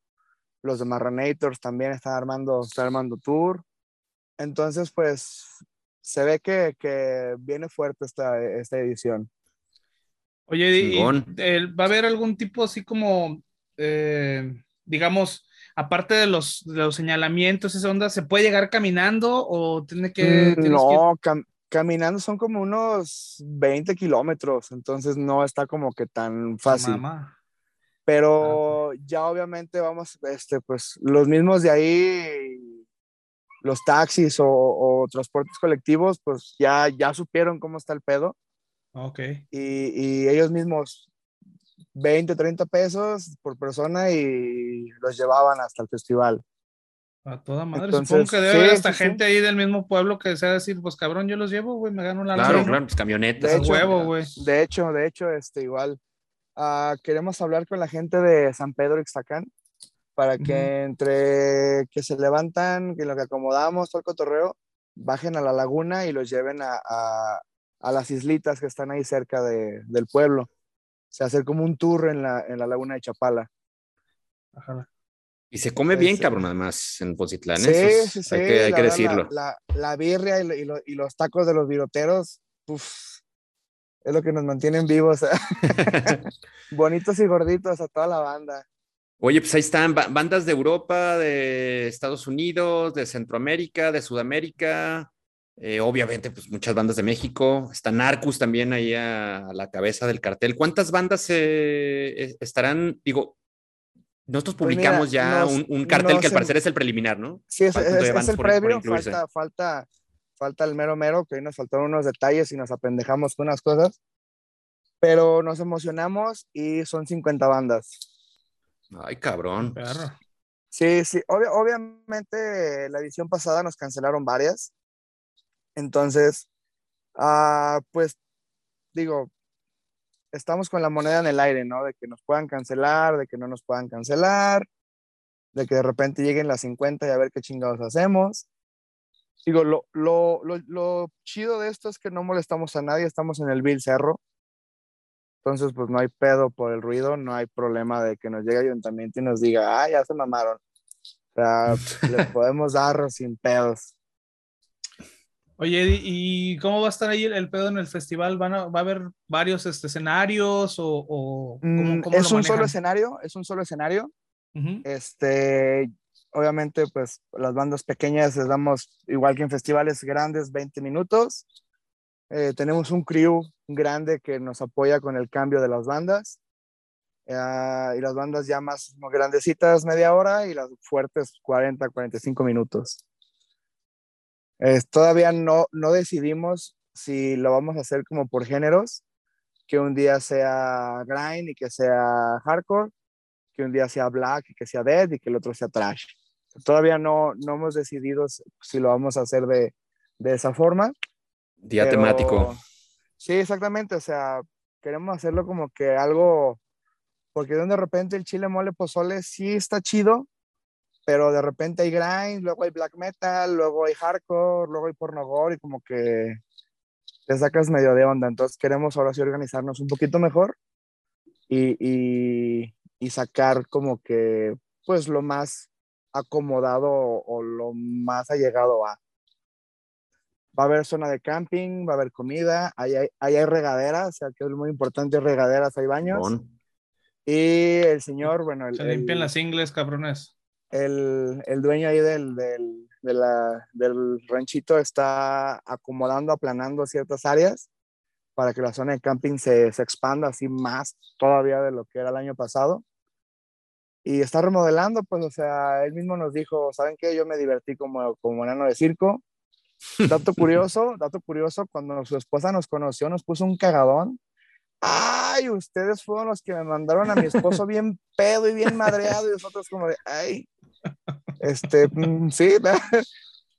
los de Marranators también están armando, están armando tour. Entonces, pues se ve que, que viene fuerte esta, esta edición. Oye, y, ¿va a haber algún tipo así como, eh, digamos, aparte de los, de los señalamientos, esa onda, ¿se puede llegar caminando o tiene que... Mm, no, caminando son como unos 20 kilómetros, entonces no está como que tan fácil. Pero ah, ya obviamente vamos, este, pues los mismos de ahí, los taxis o, transportes colectivos, pues ya, ya supieron cómo está el pedo. Ok. Y, y ellos mismos 20, 30 pesos por persona y los llevaban hasta el festival. A toda madre. Supongo que debe haber hasta gente ahí del mismo pueblo que sea decir, pues cabrón, yo los llevo, güey, me gano la Claro, claro, pues camionetas. De hecho, huevo, güey. De hecho, de hecho, este, igual, uh, queremos hablar con la gente de San Pedro Ixtacán para que entre que se levantan, que lo que acomodamos, todo el cotorreo, bajen a la laguna y los lleven a, a, a las islitas que están ahí cerca de, del pueblo se hacer como un tour en la, en la laguna de Chapala. Ajá. Y se come bien, cabrón, además, en Poncitlán. ¿eh? Sí, sí, sí. Hay que, hay que decirlo. La, la, birria y, y, los tacos de los viroteros, es lo que nos mantienen vivos. Bonitos y gorditos a toda la banda. Oye, pues ahí están bandas de Europa, de Estados Unidos, de Centroamérica, de Sudamérica, eh, obviamente, pues muchas bandas de México. Está Narcus también ahí a, la cabeza del cartel. ¿Cuántas bandas eh, estarán? Digo, nosotros pues publicamos ya un, cartel que al parecer es el preliminar, ¿no? Sí, es, el previo. falta, falta, falta el mero mero, que hoy nos faltaron unos detalles y nos apendejamos con unas cosas. Pero nos emocionamos y son 50 bandas. Ay, cabrón. Sí, sí. obviamente la edición pasada nos cancelaron varias entonces, ah, pues digo, estamos con la moneda en el aire, ¿no? De que nos puedan cancelar, de que no nos puedan cancelar, de que de repente lleguen las 50 y a ver qué chingados hacemos. Digo, lo, lo, lo, lo chido de esto es que no molestamos a nadie, estamos en el Bill Cerro. Entonces, pues no hay pedo por el ruido, no hay problema de que nos llegue el ayuntamiento y nos diga, ah, ya se mamaron. O sea, les podemos dar sin pedos. Oye, ¿y cómo va a estar ahí el, pedo en el festival? ¿Van a, ¿Va a haber varios este, escenarios o, mm, es un solo escenario? Es un solo escenario. Este, obviamente, pues las bandas pequeñas les damos, igual que en festivales grandes, 20 minutos. Eh, tenemos un crew grande que nos apoya con el cambio de las bandas. Eh, y las bandas ya más grandecitas, media hora, y las fuertes, 40, 45 minutos todavía no, no decidimos si lo vamos a hacer como por géneros, que un día sea grind y que sea hardcore, que un día sea black y que sea dead y que el otro sea trash. Todavía no, no hemos decidido si lo vamos a hacer de, de esa forma. Día temático. Sí, exactamente. O sea, queremos hacerlo como que algo, porque de repente el chile mole pozole sí está chido, pero de repente hay grind, luego hay black metal, luego hay hardcore, luego hay pornogore y como que te sacas medio de onda. Entonces queremos ahora sí organizarnos un poquito mejor y, y, y sacar como que pues lo más acomodado o, lo más allegado a. Va a haber zona de camping, va a haber comida, ahí hay, hay regaderas, o sea que es muy importante, regaderas, hay baños. Y el señor, bueno... El, Se limpian las ingles, cabrones el, el dueño ahí del, del, de la, del ranchito está acomodando, aplanando ciertas áreas para que la zona de camping se, se, expanda así más todavía de lo que era el año pasado. Y está remodelando, pues, o sea, él mismo nos dijo, ¿saben qué? Yo me divertí como, como enano de circo. Dato curioso, dato curioso, cuando su esposa nos conoció, nos puso un cagadón ay, ustedes fueron los que me mandaron a mi esposo bien pedo y bien madreado y nosotros como de, ay, este, mm, sí,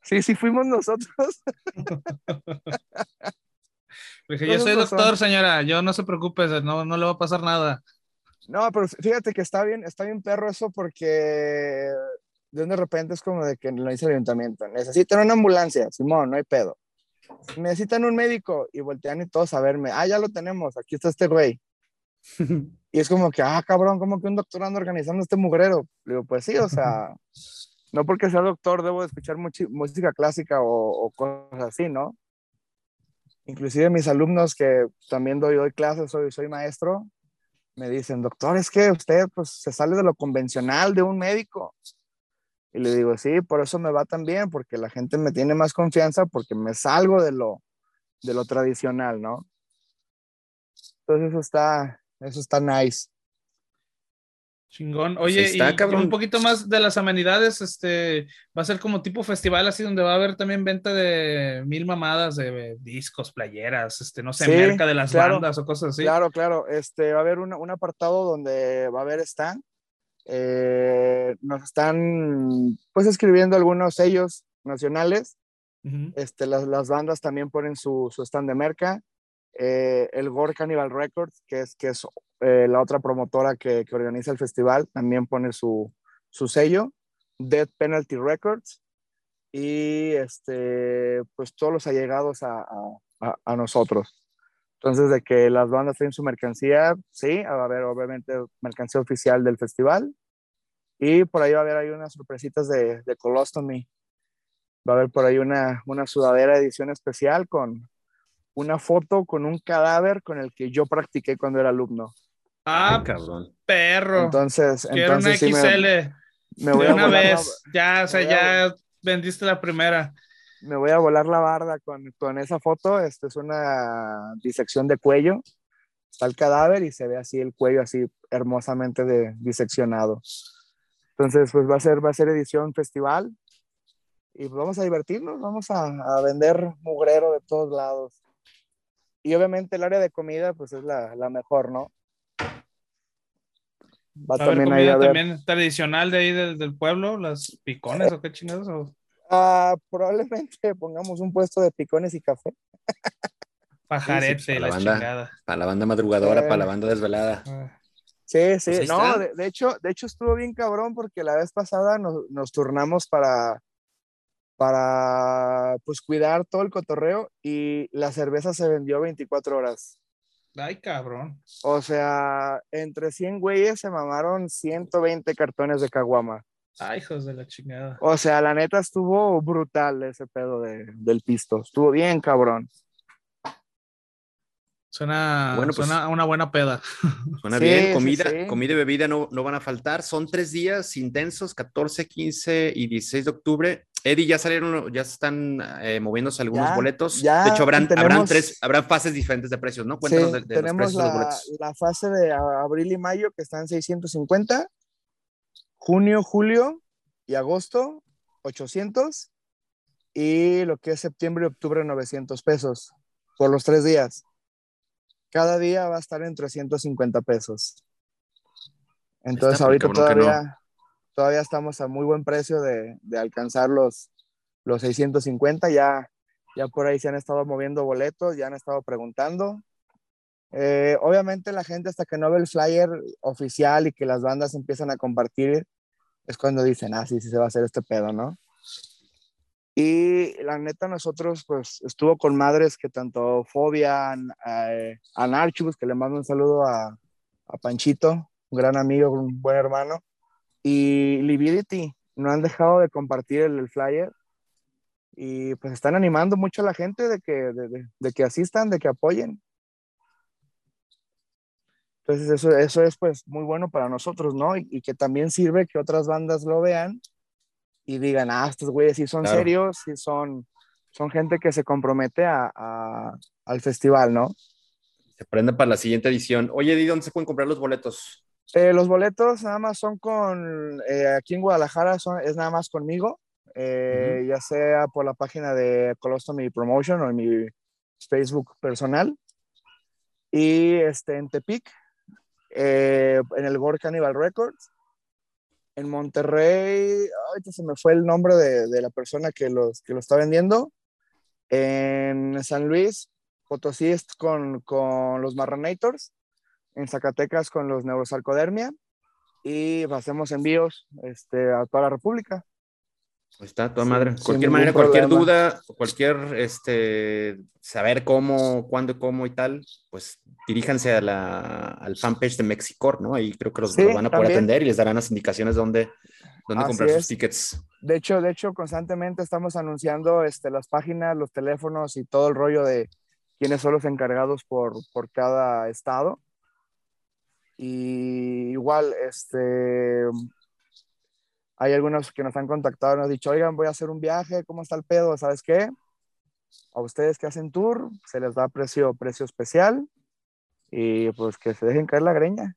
sí, sí fuimos nosotros. Dije, yo soy doctor, señora, yo no se preocupe, no, no le va a pasar nada. No, pero fíjate que está bien, está bien perro eso porque de repente es como de que lo dice el ayuntamiento, necesitan una ambulancia, Simón, no hay pedo necesitan un médico y voltean y todos a verme, ah, ya lo tenemos, aquí está este güey. Y es como que, ah, cabrón, ¿cómo que un doctor anda organizando este mugrero? Le digo, pues sí, o sea, no porque sea doctor debo de escuchar música clásica o, cosas así, ¿no? Inclusive mis alumnos que también doy, doy clases, soy, soy maestro, me dicen, doctor, es que usted pues se sale de lo convencional de un médico. Y le digo, sí, por eso me va tan bien, porque la gente me tiene más confianza, porque me salgo de lo, de lo tradicional, ¿no? Entonces eso está, eso está nice. Chingón. Oye, y, un poquito más de las amenidades, este, va a ser como tipo festival, así donde va a haber también venta de mil mamadas de discos, playeras, este, no sé, merca de las bandas o cosas así. Claro, claro. Este, va a haber un apartado donde va a haber stand. Eh, nos están, pues, escribiendo algunos sellos nacionales. este, las, las, bandas también ponen su, su stand de merca. Eh, el Gore Cannibal Records, que es, que es eh, la otra promotora que, que, organiza el festival, también pone su, su sello. Dead Penalty Records y este, pues todos los allegados a, a, a, nosotros. Entonces, de que las bandas tienen su mercancía, sí, va a haber obviamente mercancía oficial del festival. Y por ahí va a haber ahí unas sorpresitas de, de Colostomy. Va a haber por ahí una, una sudadera edición especial con, una foto con un cadáver con el que yo practiqué cuando era alumno. Ah, cabrón. Perro. Entonces, Quiero entonces una XL. me, voy de una vez. ya, o sea, ya vendiste la primera. Me voy a volar la barda con, con esa foto. Esta es una disección de cuello. Está el cadáver y se ve así el cuello así hermosamente de, diseccionado. Entonces, pues va a ser, va a ser edición festival y vamos a divertirnos, vamos a, a vender mugrero de todos lados. Y obviamente el área de comida, pues es la, la mejor, ¿no? Va también comida también tradicional de ahí del, del pueblo, las picones o qué chingados. O... Ah, probablemente pongamos un puesto de picones y café. Pajarete, la, banda, chingada. Para la banda madrugadora, para la banda desvelada. Ah. Sí, sí, pues no, de, de, hecho, de hecho estuvo bien cabrón porque la vez pasada nos, nos turnamos para, para pues cuidar todo el cotorreo y la cerveza se vendió 24 horas. Ay, cabrón. O sea, entre 100 güeyes se mamaron 120 cartones de caguama. Ay, hijos de la chingada. O sea, la neta estuvo brutal ese pedo de, del pisto. Estuvo bien, cabrón. Suena, bueno, pues, suena una buena peda. Suena bien, comida, comida y bebida no, no, van a faltar. Son tres días intensos, 14, 15 y 16 de octubre. Eddie, ya salieron, ya están eh, moviéndose algunos boletos. de hecho, habrán, habrán, tres, habrán fases diferentes de precios, ¿no? Cuéntanos de, de tenemos los precios la, de los boletos. La fase de abril y mayo que están 650, junio, julio y agosto 800 y lo que es septiembre y octubre 900 pesos por los tres días cada día va a estar en 350 pesos. Entonces ahorita todavía, todavía estamos a muy buen precio de, de, alcanzar los, los 650. Ya, ya por ahí se han estado moviendo boletos, ya han estado preguntando. Eh, obviamente la gente hasta que no ve el flyer oficial y que las bandas empiezan a compartir, es cuando dicen, ah, sí, sí se va a hacer este pedo, ¿no? Y la neta, nosotros, pues, estuvo con madres que tanto Fobia, eh, a Narchus, que le mando un saludo a, a, Panchito, un gran amigo, un buen hermano, y Lividity, no han dejado de compartir el, flyer y pues están animando mucho a la gente de que, de, de, que asistan, de que apoyen. Entonces eso, eso es pues muy bueno para nosotros, ¿no? Y, y que también sirve que otras bandas lo vean y digan, ah, estos güeyes sí son serios, sí son, son gente que se compromete a, a, al festival, ¿no? Se prende para la siguiente edición. Oye, ¿y dónde se pueden comprar los boletos? Eh, los boletos nada más son con, eh, aquí en Guadalajara son, es nada más conmigo, eh, uh -huh. ya sea por la página de Colostomy Promotion o en mi Facebook personal. Y este, en Tepic, en el Gore Cannibal Records en Monterrey, ahorita se me fue el nombre de, de, la persona que, los, que lo está vendiendo. En San Luis, Potosí con, con los Marranators. En Zacatecas con los Neurosarcodermia. Y hacemos envíos este, a toda la República. Pues está, toda madre. Sí, cualquier manera, cualquier duda, cualquier este, saber cómo, cuándo, cómo y tal, pues diríjanse a la, al fanpage de Mexicor, ¿no? Ahí creo que los, van a poder atender y les darán las indicaciones dónde, dónde comprar sus tickets. De hecho, de hecho, constantemente estamos anunciando este, las páginas, los teléfonos y todo el rollo de quiénes son los encargados por, por cada estado. Y igual, este, hay algunos que nos han contactado, nos han dicho, oigan, voy a hacer un viaje, ¿cómo está el pedo? ¿Sabes qué? A ustedes que hacen tour, se les da precio, precio especial y pues que se dejen caer la greña.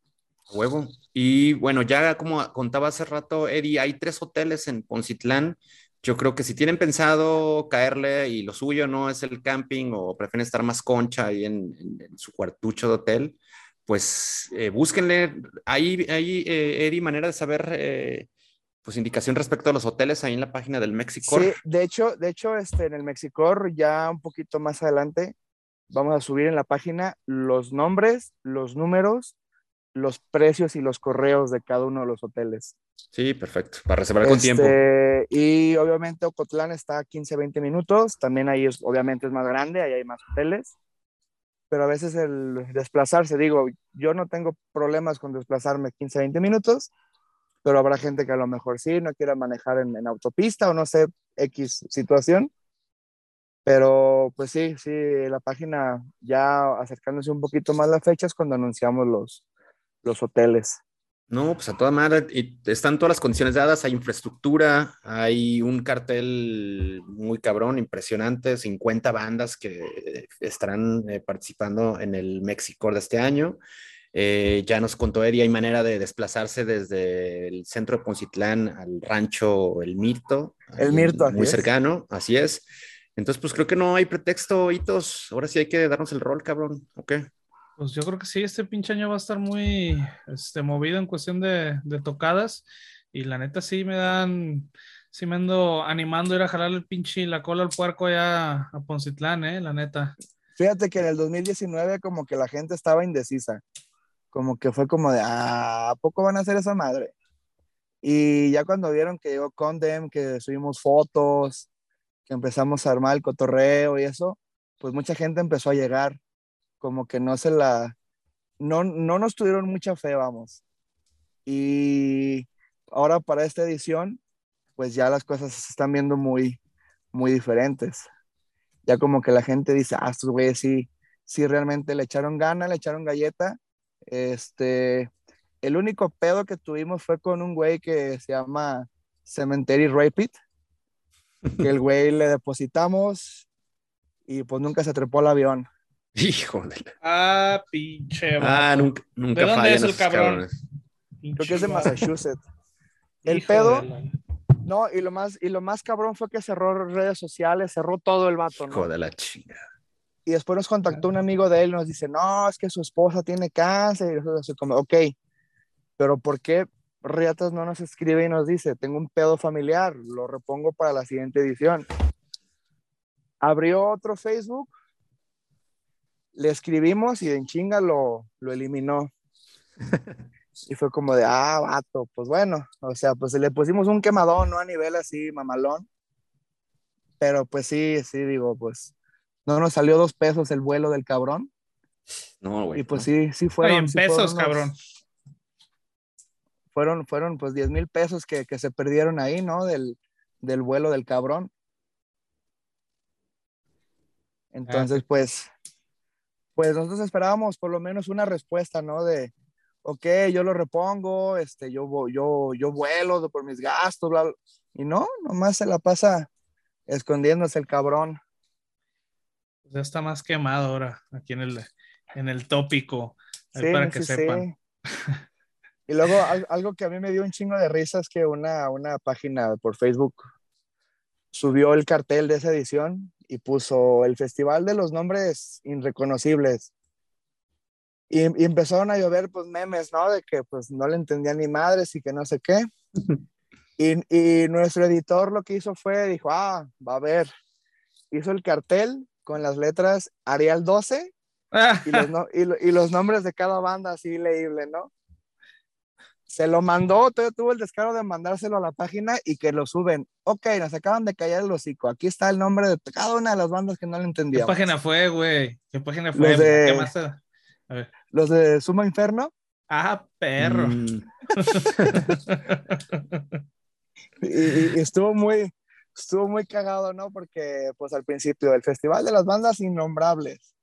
Huevo. Y bueno, ya como contaba hace rato, Eddie, hay tres hoteles en Poncitlán. Yo creo que si tienen pensado caerle y lo suyo no es el camping o prefieren estar más concha ahí en, su cuartucho de hotel, pues eh, búsquenle. Hay, hay eh, Eddie, manera de saber eh, pues indicación respecto a los hoteles ahí en la página del Mexicor. Sí, de hecho, de hecho, este, en el Mexicor, ya un poquito más adelante, vamos a subir en la página los nombres, los números, los precios y los correos de cada uno de los hoteles. Sí, perfecto, para reservar con tiempo. Este, y obviamente Ocotlán está a 15, 20 minutos, también ahí es, obviamente es más grande, ahí hay más hoteles, pero a veces el desplazarse, digo, yo no tengo problemas con desplazarme 15, 20 minutos, pero habrá gente que a lo mejor sí, no quiera manejar en, autopista o no sé, X situación. Pero pues sí, sí, la página ya acercándose un poquito más las fechas cuando anunciamos los, los hoteles. No, pues a toda madre, y están todas las condiciones dadas, hay infraestructura, hay un cartel muy cabrón, impresionante, 50 bandas que estarán eh, participando en el Mexicor de este año. Eh, ya nos contó Eri, hay manera de desplazarse desde el centro de Poncitlán al rancho El Mirto. El Mirto, Muy cercano, así es. Entonces, pues creo que no hay pretexto, hitos. Ahora sí hay que darnos el rol, cabrón. ¿Ok? Pues yo creo que sí, este pinche año va a estar muy este, movido en cuestión de, tocadas. Y la neta sí me dan, sí me ando animando a ir a jalar el pinche la cola al puerco allá a Poncitlán, eh, la neta. Fíjate que en el 2019 como que la gente estaba indecisa como que fue como de, ah, ¿a poco van a hacer esa madre? Y ya cuando vieron que llegó Condem, que subimos fotos, que empezamos a armar el cotorreo y eso, pues mucha gente empezó a llegar, como que no se la, no, no nos tuvieron mucha fe, vamos. Y ahora para esta edición, pues ya las cosas se están viendo muy, muy diferentes. Ya como que la gente dice, ah, estos güeyes sí, sí realmente le echaron gana, le echaron galleta este, el único pedo que tuvimos fue con un güey que se llama Cemetery Rapid, que el güey le depositamos y pues nunca se trepó al avión. Hijo de Ah, pinche. Ah, nunca, nunca ¿De dónde es el cabrón? Creo que es de Massachusetts. El pedo. No, y lo más, y lo más cabrón fue que cerró redes sociales, cerró todo el vato, ¿no? Hijo de la chingada. Y después nos contactó un amigo de él y nos dice, no, es que su esposa tiene cáncer. Y nosotros como, ok, pero ¿por qué Riatas no nos escribe y nos dice, tengo un pedo familiar, lo repongo para la siguiente edición? Abrió otro Facebook, le escribimos y en chinga lo, lo eliminó. y fue como de, ah, vato, pues bueno, o sea, pues le pusimos un quemadón, ¿no? A nivel así, mamalón. Pero pues sí, sí, digo, pues no nos salió dos pesos el vuelo del cabrón. No, güey. Y pues sí, sí fueron. en pesos, cabrón. Fueron, fueron pues 10 mil pesos que, se perdieron ahí, ¿no? Del, vuelo del cabrón. Entonces, ah, pues, pues nosotros esperábamos por lo menos una respuesta, ¿no? De, ok, yo lo repongo, este, yo, yo, yo vuelo por mis gastos, bla, bla. Y no, nomás se la pasa escondiéndose el cabrón. Ya está más quemado ahora, aquí en el, en el tópico, para que sepan. Y luego algo que a mí me dio un chingo de risa es que una, una página por Facebook subió el cartel de esa edición y puso el Festival de los Nombres Irreconocibles. Y, y, empezaron a llover pues memes, ¿no? De que pues no le entendía ni madres y que no sé qué. Y, y nuestro editor lo que hizo fue, dijo, ah, va a ver, hizo el cartel con las letras Arial 12 y, los y, los nombres de cada banda así leíble, ¿no? Se lo mandó, tuvo el descaro de mandárselo a la página y que lo suben. Ok, nos acaban de callar el hocico. Aquí está el nombre de cada una de las bandas que no lo entendía. ¿Qué página fue, güey? ¿Qué página fue? ¿Qué más? Los de Suma Inferno. Ah, perro. Mm. y, estuvo muy, estuvo muy cagado, ¿no? Porque, pues al principio, el Festival de las Bandas Innombrables.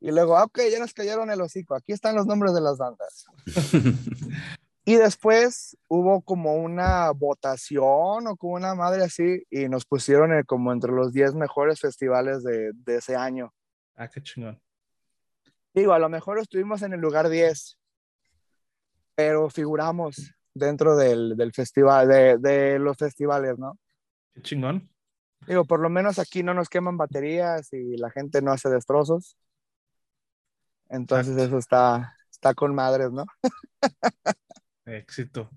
Y luego, ah, ok, ya nos cayeron el hocico, aquí están los nombres de las bandas. y después hubo como una votación o como una madre así, y nos pusieron como entre los 10 mejores festivales de, de ese año. Ah, qué chingón. Digo, a lo mejor estuvimos en el lugar 10, pero figuramos dentro del, del festival, de, de, los festivales, ¿no? Qué chingón. Digo, por lo menos aquí no nos queman baterías y la gente no hace destrozos. Entonces eso está, está con madres, ¿no? Éxito.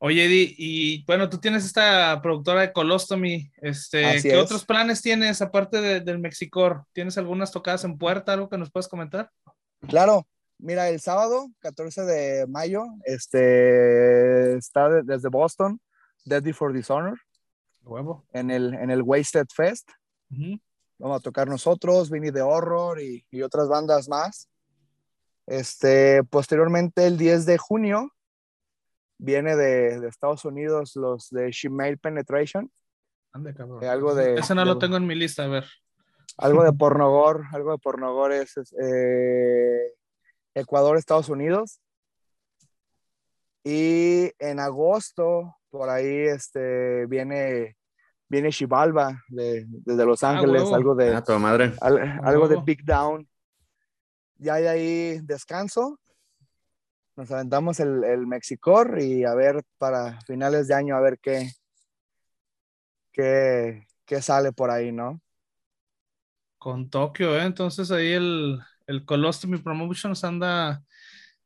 Oye, Eddie, y bueno, tú tienes esta productora de Colostomy, este, ¿qué otros planes tienes aparte del Mexicor? ¿Tienes algunas tocadas en puerta, algo que nos puedas comentar? Claro, mira, el sábado, 14 de mayo, este, está desde Boston, Dead Before Dishonor. Huevo. En el, en el Wasted Fest. Vamos a tocar nosotros, Vinny de Horror y, y, otras bandas más. Este, posteriormente, el 10 de junio, viene de, de Estados Unidos los de Shemale Penetration. Ande, cabrón. Eh, algo de, Ese no lo tengo en mi lista, a ver. Algo de pornogor, algo de pornogor es, eh, Ecuador, Estados Unidos. Y en agosto, por ahí, este, viene, viene Chivalba de, desde Los ah, Ángeles, algo de, ah, madre. algo de Big Down. Ya hay ahí descanso nos aventamos el, el Mexicor y a ver para finales de año a ver qué, qué, qué sale por ahí, ¿no? Con Tokio, ¿eh? Entonces ahí el, el Colostomy Promotions anda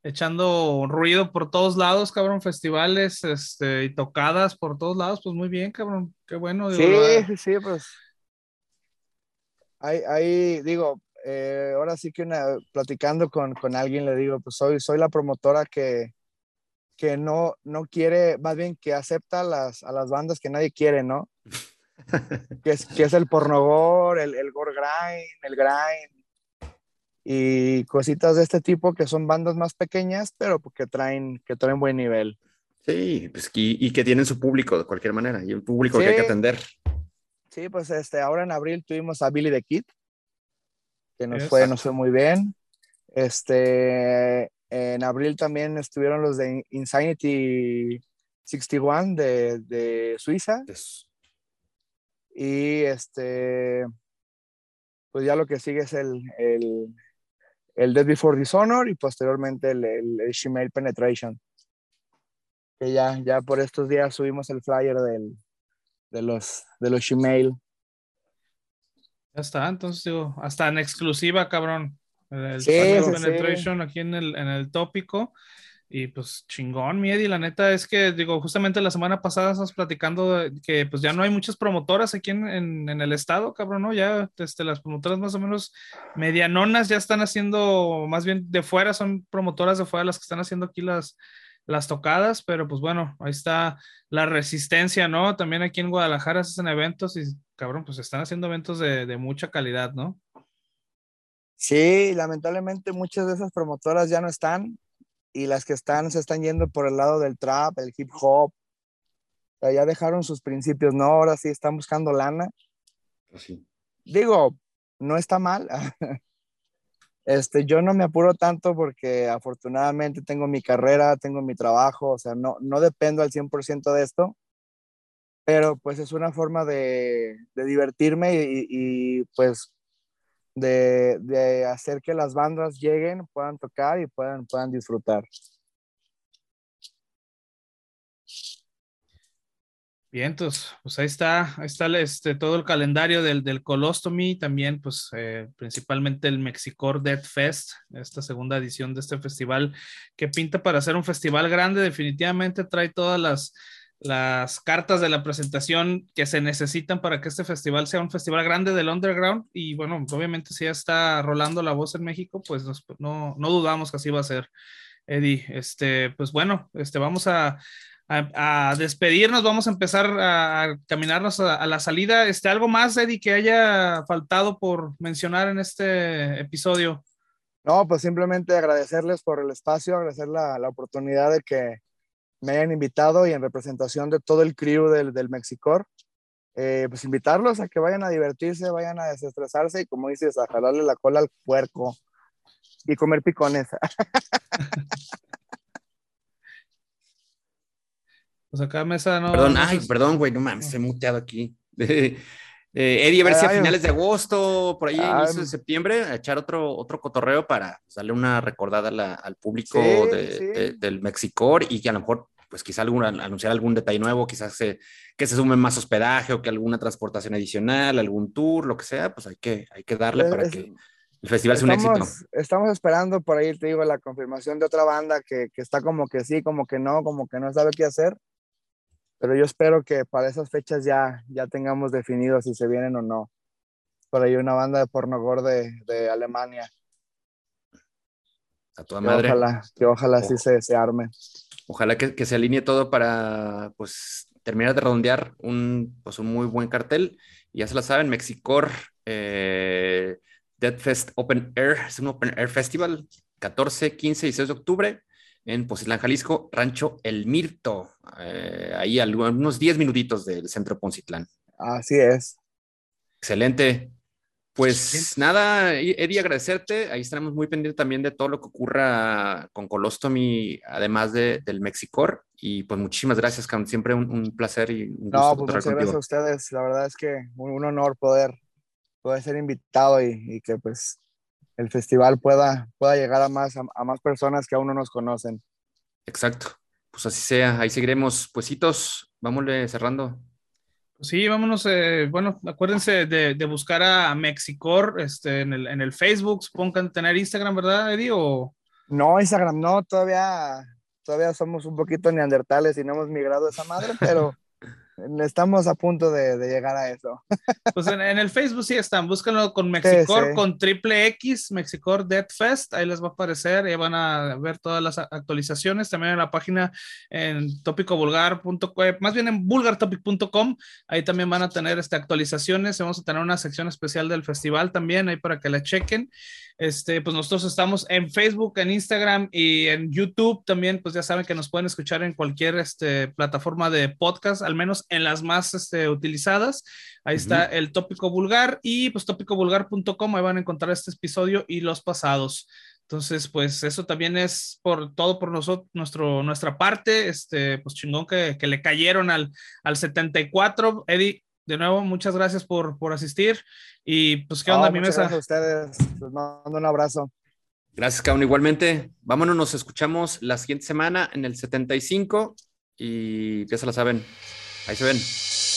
echando ruido por todos lados, cabrón, festivales este, y tocadas por todos lados, pues muy bien, cabrón, qué bueno. sí, sí, sí, pues. Ahí, ahí, digo, eh, ahora sí que platicando con, con, alguien le digo, pues soy, soy la promotora que, que no, no quiere, más bien que acepta las, a las bandas que nadie quiere, ¿no? que, es, que es el pornogor, el, el gore grind, el grind y cositas de este tipo que son bandas más pequeñas, pero que traen, que traen buen nivel. Sí, pues, y, y que tienen su público de cualquier manera, y un público que hay que atender. Sí, pues este, ahora en abril tuvimos a Billy the Kid, que nos fue, nos fue muy bien. Este, en abril también estuvieron los de Insanity 61 de, de Suiza. Y este, pues ya lo que sigue es el, el, el Dead Before Dishonor y posteriormente el, el, Shemale Penetration. Que ya, ya por estos días subimos el flyer del, de los, de los Shemale. Ya está, entonces digo, hasta en exclusiva, cabrón. El sí, Penetration aquí en el, en el tópico. Y pues chingón, Miedi, la neta es que, digo, justamente la semana pasada estamos platicando que pues ya no hay muchas promotoras aquí en, en, en, el estado, cabrón, ¿no? Ya este, las promotoras más o menos medianonas ya están haciendo, más bien de fuera, son promotoras de fuera las que están haciendo aquí las, las tocadas, pero pues bueno, ahí está la resistencia, ¿no? También aquí en Guadalajara se hacen eventos y cabrón, pues están haciendo eventos de, de mucha calidad, ¿no? Sí, lamentablemente muchas de esas promotoras ya no están y las que están se están yendo por el lado del trap, el hip hop. O sea, ya dejaron sus principios, ¿no? Ahora sí están buscando lana. Así. Pues Digo, no está mal. Este, yo no me apuro tanto porque afortunadamente tengo mi carrera, tengo mi trabajo, o sea, no, no dependo al 100% de esto, pero pues es una forma de, de divertirme y, y, pues de, de, hacer que las bandas lleguen, puedan tocar y puedan, puedan disfrutar. Bien, entonces, pues ahí está, ahí está este, todo el calendario del, del Colostomy, también pues eh, principalmente el Mexicor Dead Fest, esta segunda edición de este festival que pinta para ser un festival grande, definitivamente trae todas las, las cartas de la presentación que se necesitan para que este festival sea un festival grande del underground y bueno, obviamente si ya está rolando la voz en México, pues no, no dudamos que así va a ser. Eddie, este, pues bueno, este, vamos a, a, despedirnos, vamos a empezar a, caminarnos a, la salida. Este, ¿Algo más, Eddie, que haya faltado por mencionar en este episodio? No, pues simplemente agradecerles por el espacio, agradecer la, la oportunidad de que me hayan invitado y en representación de todo el crew del, del Mexicor, eh, pues invitarlos a que vayan a divertirse, vayan a desestresarse y como dices, a jalarle la cola al puerco y comer picones. Pues acá mesa no. Perdón, ay, perdón, güey, no mames, se he muteado aquí. Eh, Eddie, a ver si a finales de agosto, por ahí, inicio de septiembre, a echar otro, otro cotorreo para pues, darle una recordada al público del Mexicor y que a lo mejor, pues quizá anunciar algún detalle nuevo, quizás que se sume más hospedaje o que alguna transportación adicional, algún tour, lo que sea, pues hay que, hay que darle para que el festival sea un éxito. Estamos esperando por ahí, te digo, la confirmación de otra banda que, que está como que sí, como que no, como que no sabe qué hacer pero yo espero que para esas fechas ya, ya tengamos definido si se vienen o no. Por ahí una banda de porno de, de Alemania. A toda madre. Ojalá, que ojalá sí se, se, arme. Ojalá que, que, se alinee todo para pues terminar de redondear un, pues, un muy buen cartel. ya se la saben, Mexicor eh, Dead Fest Open Air, es un Open Air Festival, 14, 15 y 16 de octubre en Poncitlán, Jalisco, Rancho El Mirto, eh, ahí algunos 10 minutitos del centro Poncitlán. Así es. Excelente. Pues nada, Eddie, agradecerte. Ahí estaremos muy pendientes también de todo lo que ocurra con Colostomy, además de, del Mexicor. Y pues muchísimas gracias, Cam. Siempre un, placer y un gusto. No, pues muchas gracias a ustedes. La verdad es que un, honor poder, poder ser invitado y, y que pues el festival pueda, pueda llegar a más, a, más personas que aún no nos conocen. Exacto. Pues así sea. Ahí seguiremos. Puesitos, vámonos cerrando. Pues sí, vámonos. Eh, bueno, acuérdense de, de, buscar a Mexicor este, en, el, en el Facebook. Supongo tener Instagram, ¿verdad, Eddie? O... No, Instagram no. Todavía, todavía somos un poquito neandertales y no hemos migrado a esa madre, pero Estamos a punto de, llegar a eso. Pues en, el Facebook sí están, búsquenlo con Mexicor, con triple X, Mexicor Dead Fest, ahí les va a aparecer, y van a ver todas las actualizaciones, también en la página en tópicovulgar.com, más bien en vulgartopic.com, ahí también van a tener este, actualizaciones, vamos a tener una sección especial del festival también, ahí para que la chequen. Este, pues nosotros estamos en Facebook, en Instagram y en YouTube también, pues ya saben que nos pueden escuchar en cualquier este, plataforma de podcast, al menos en las más este, utilizadas. Ahí está el tópico vulgar y pues tópicovulgar.com, ahí van a encontrar este episodio y los pasados. Entonces, pues eso también es por todo por nosotros, nuestro, nuestra parte, este, pues chingón que, que le cayeron al, al 74. Eddie, de nuevo, muchas gracias por, por asistir. Y pues, ¿qué onda, mi mesa? Gracias a ustedes. Les mando un abrazo. Gracias, Kaun. Igualmente, vámonos, nos escuchamos la siguiente semana en el 75 y ya se la saben. Ahí se ven.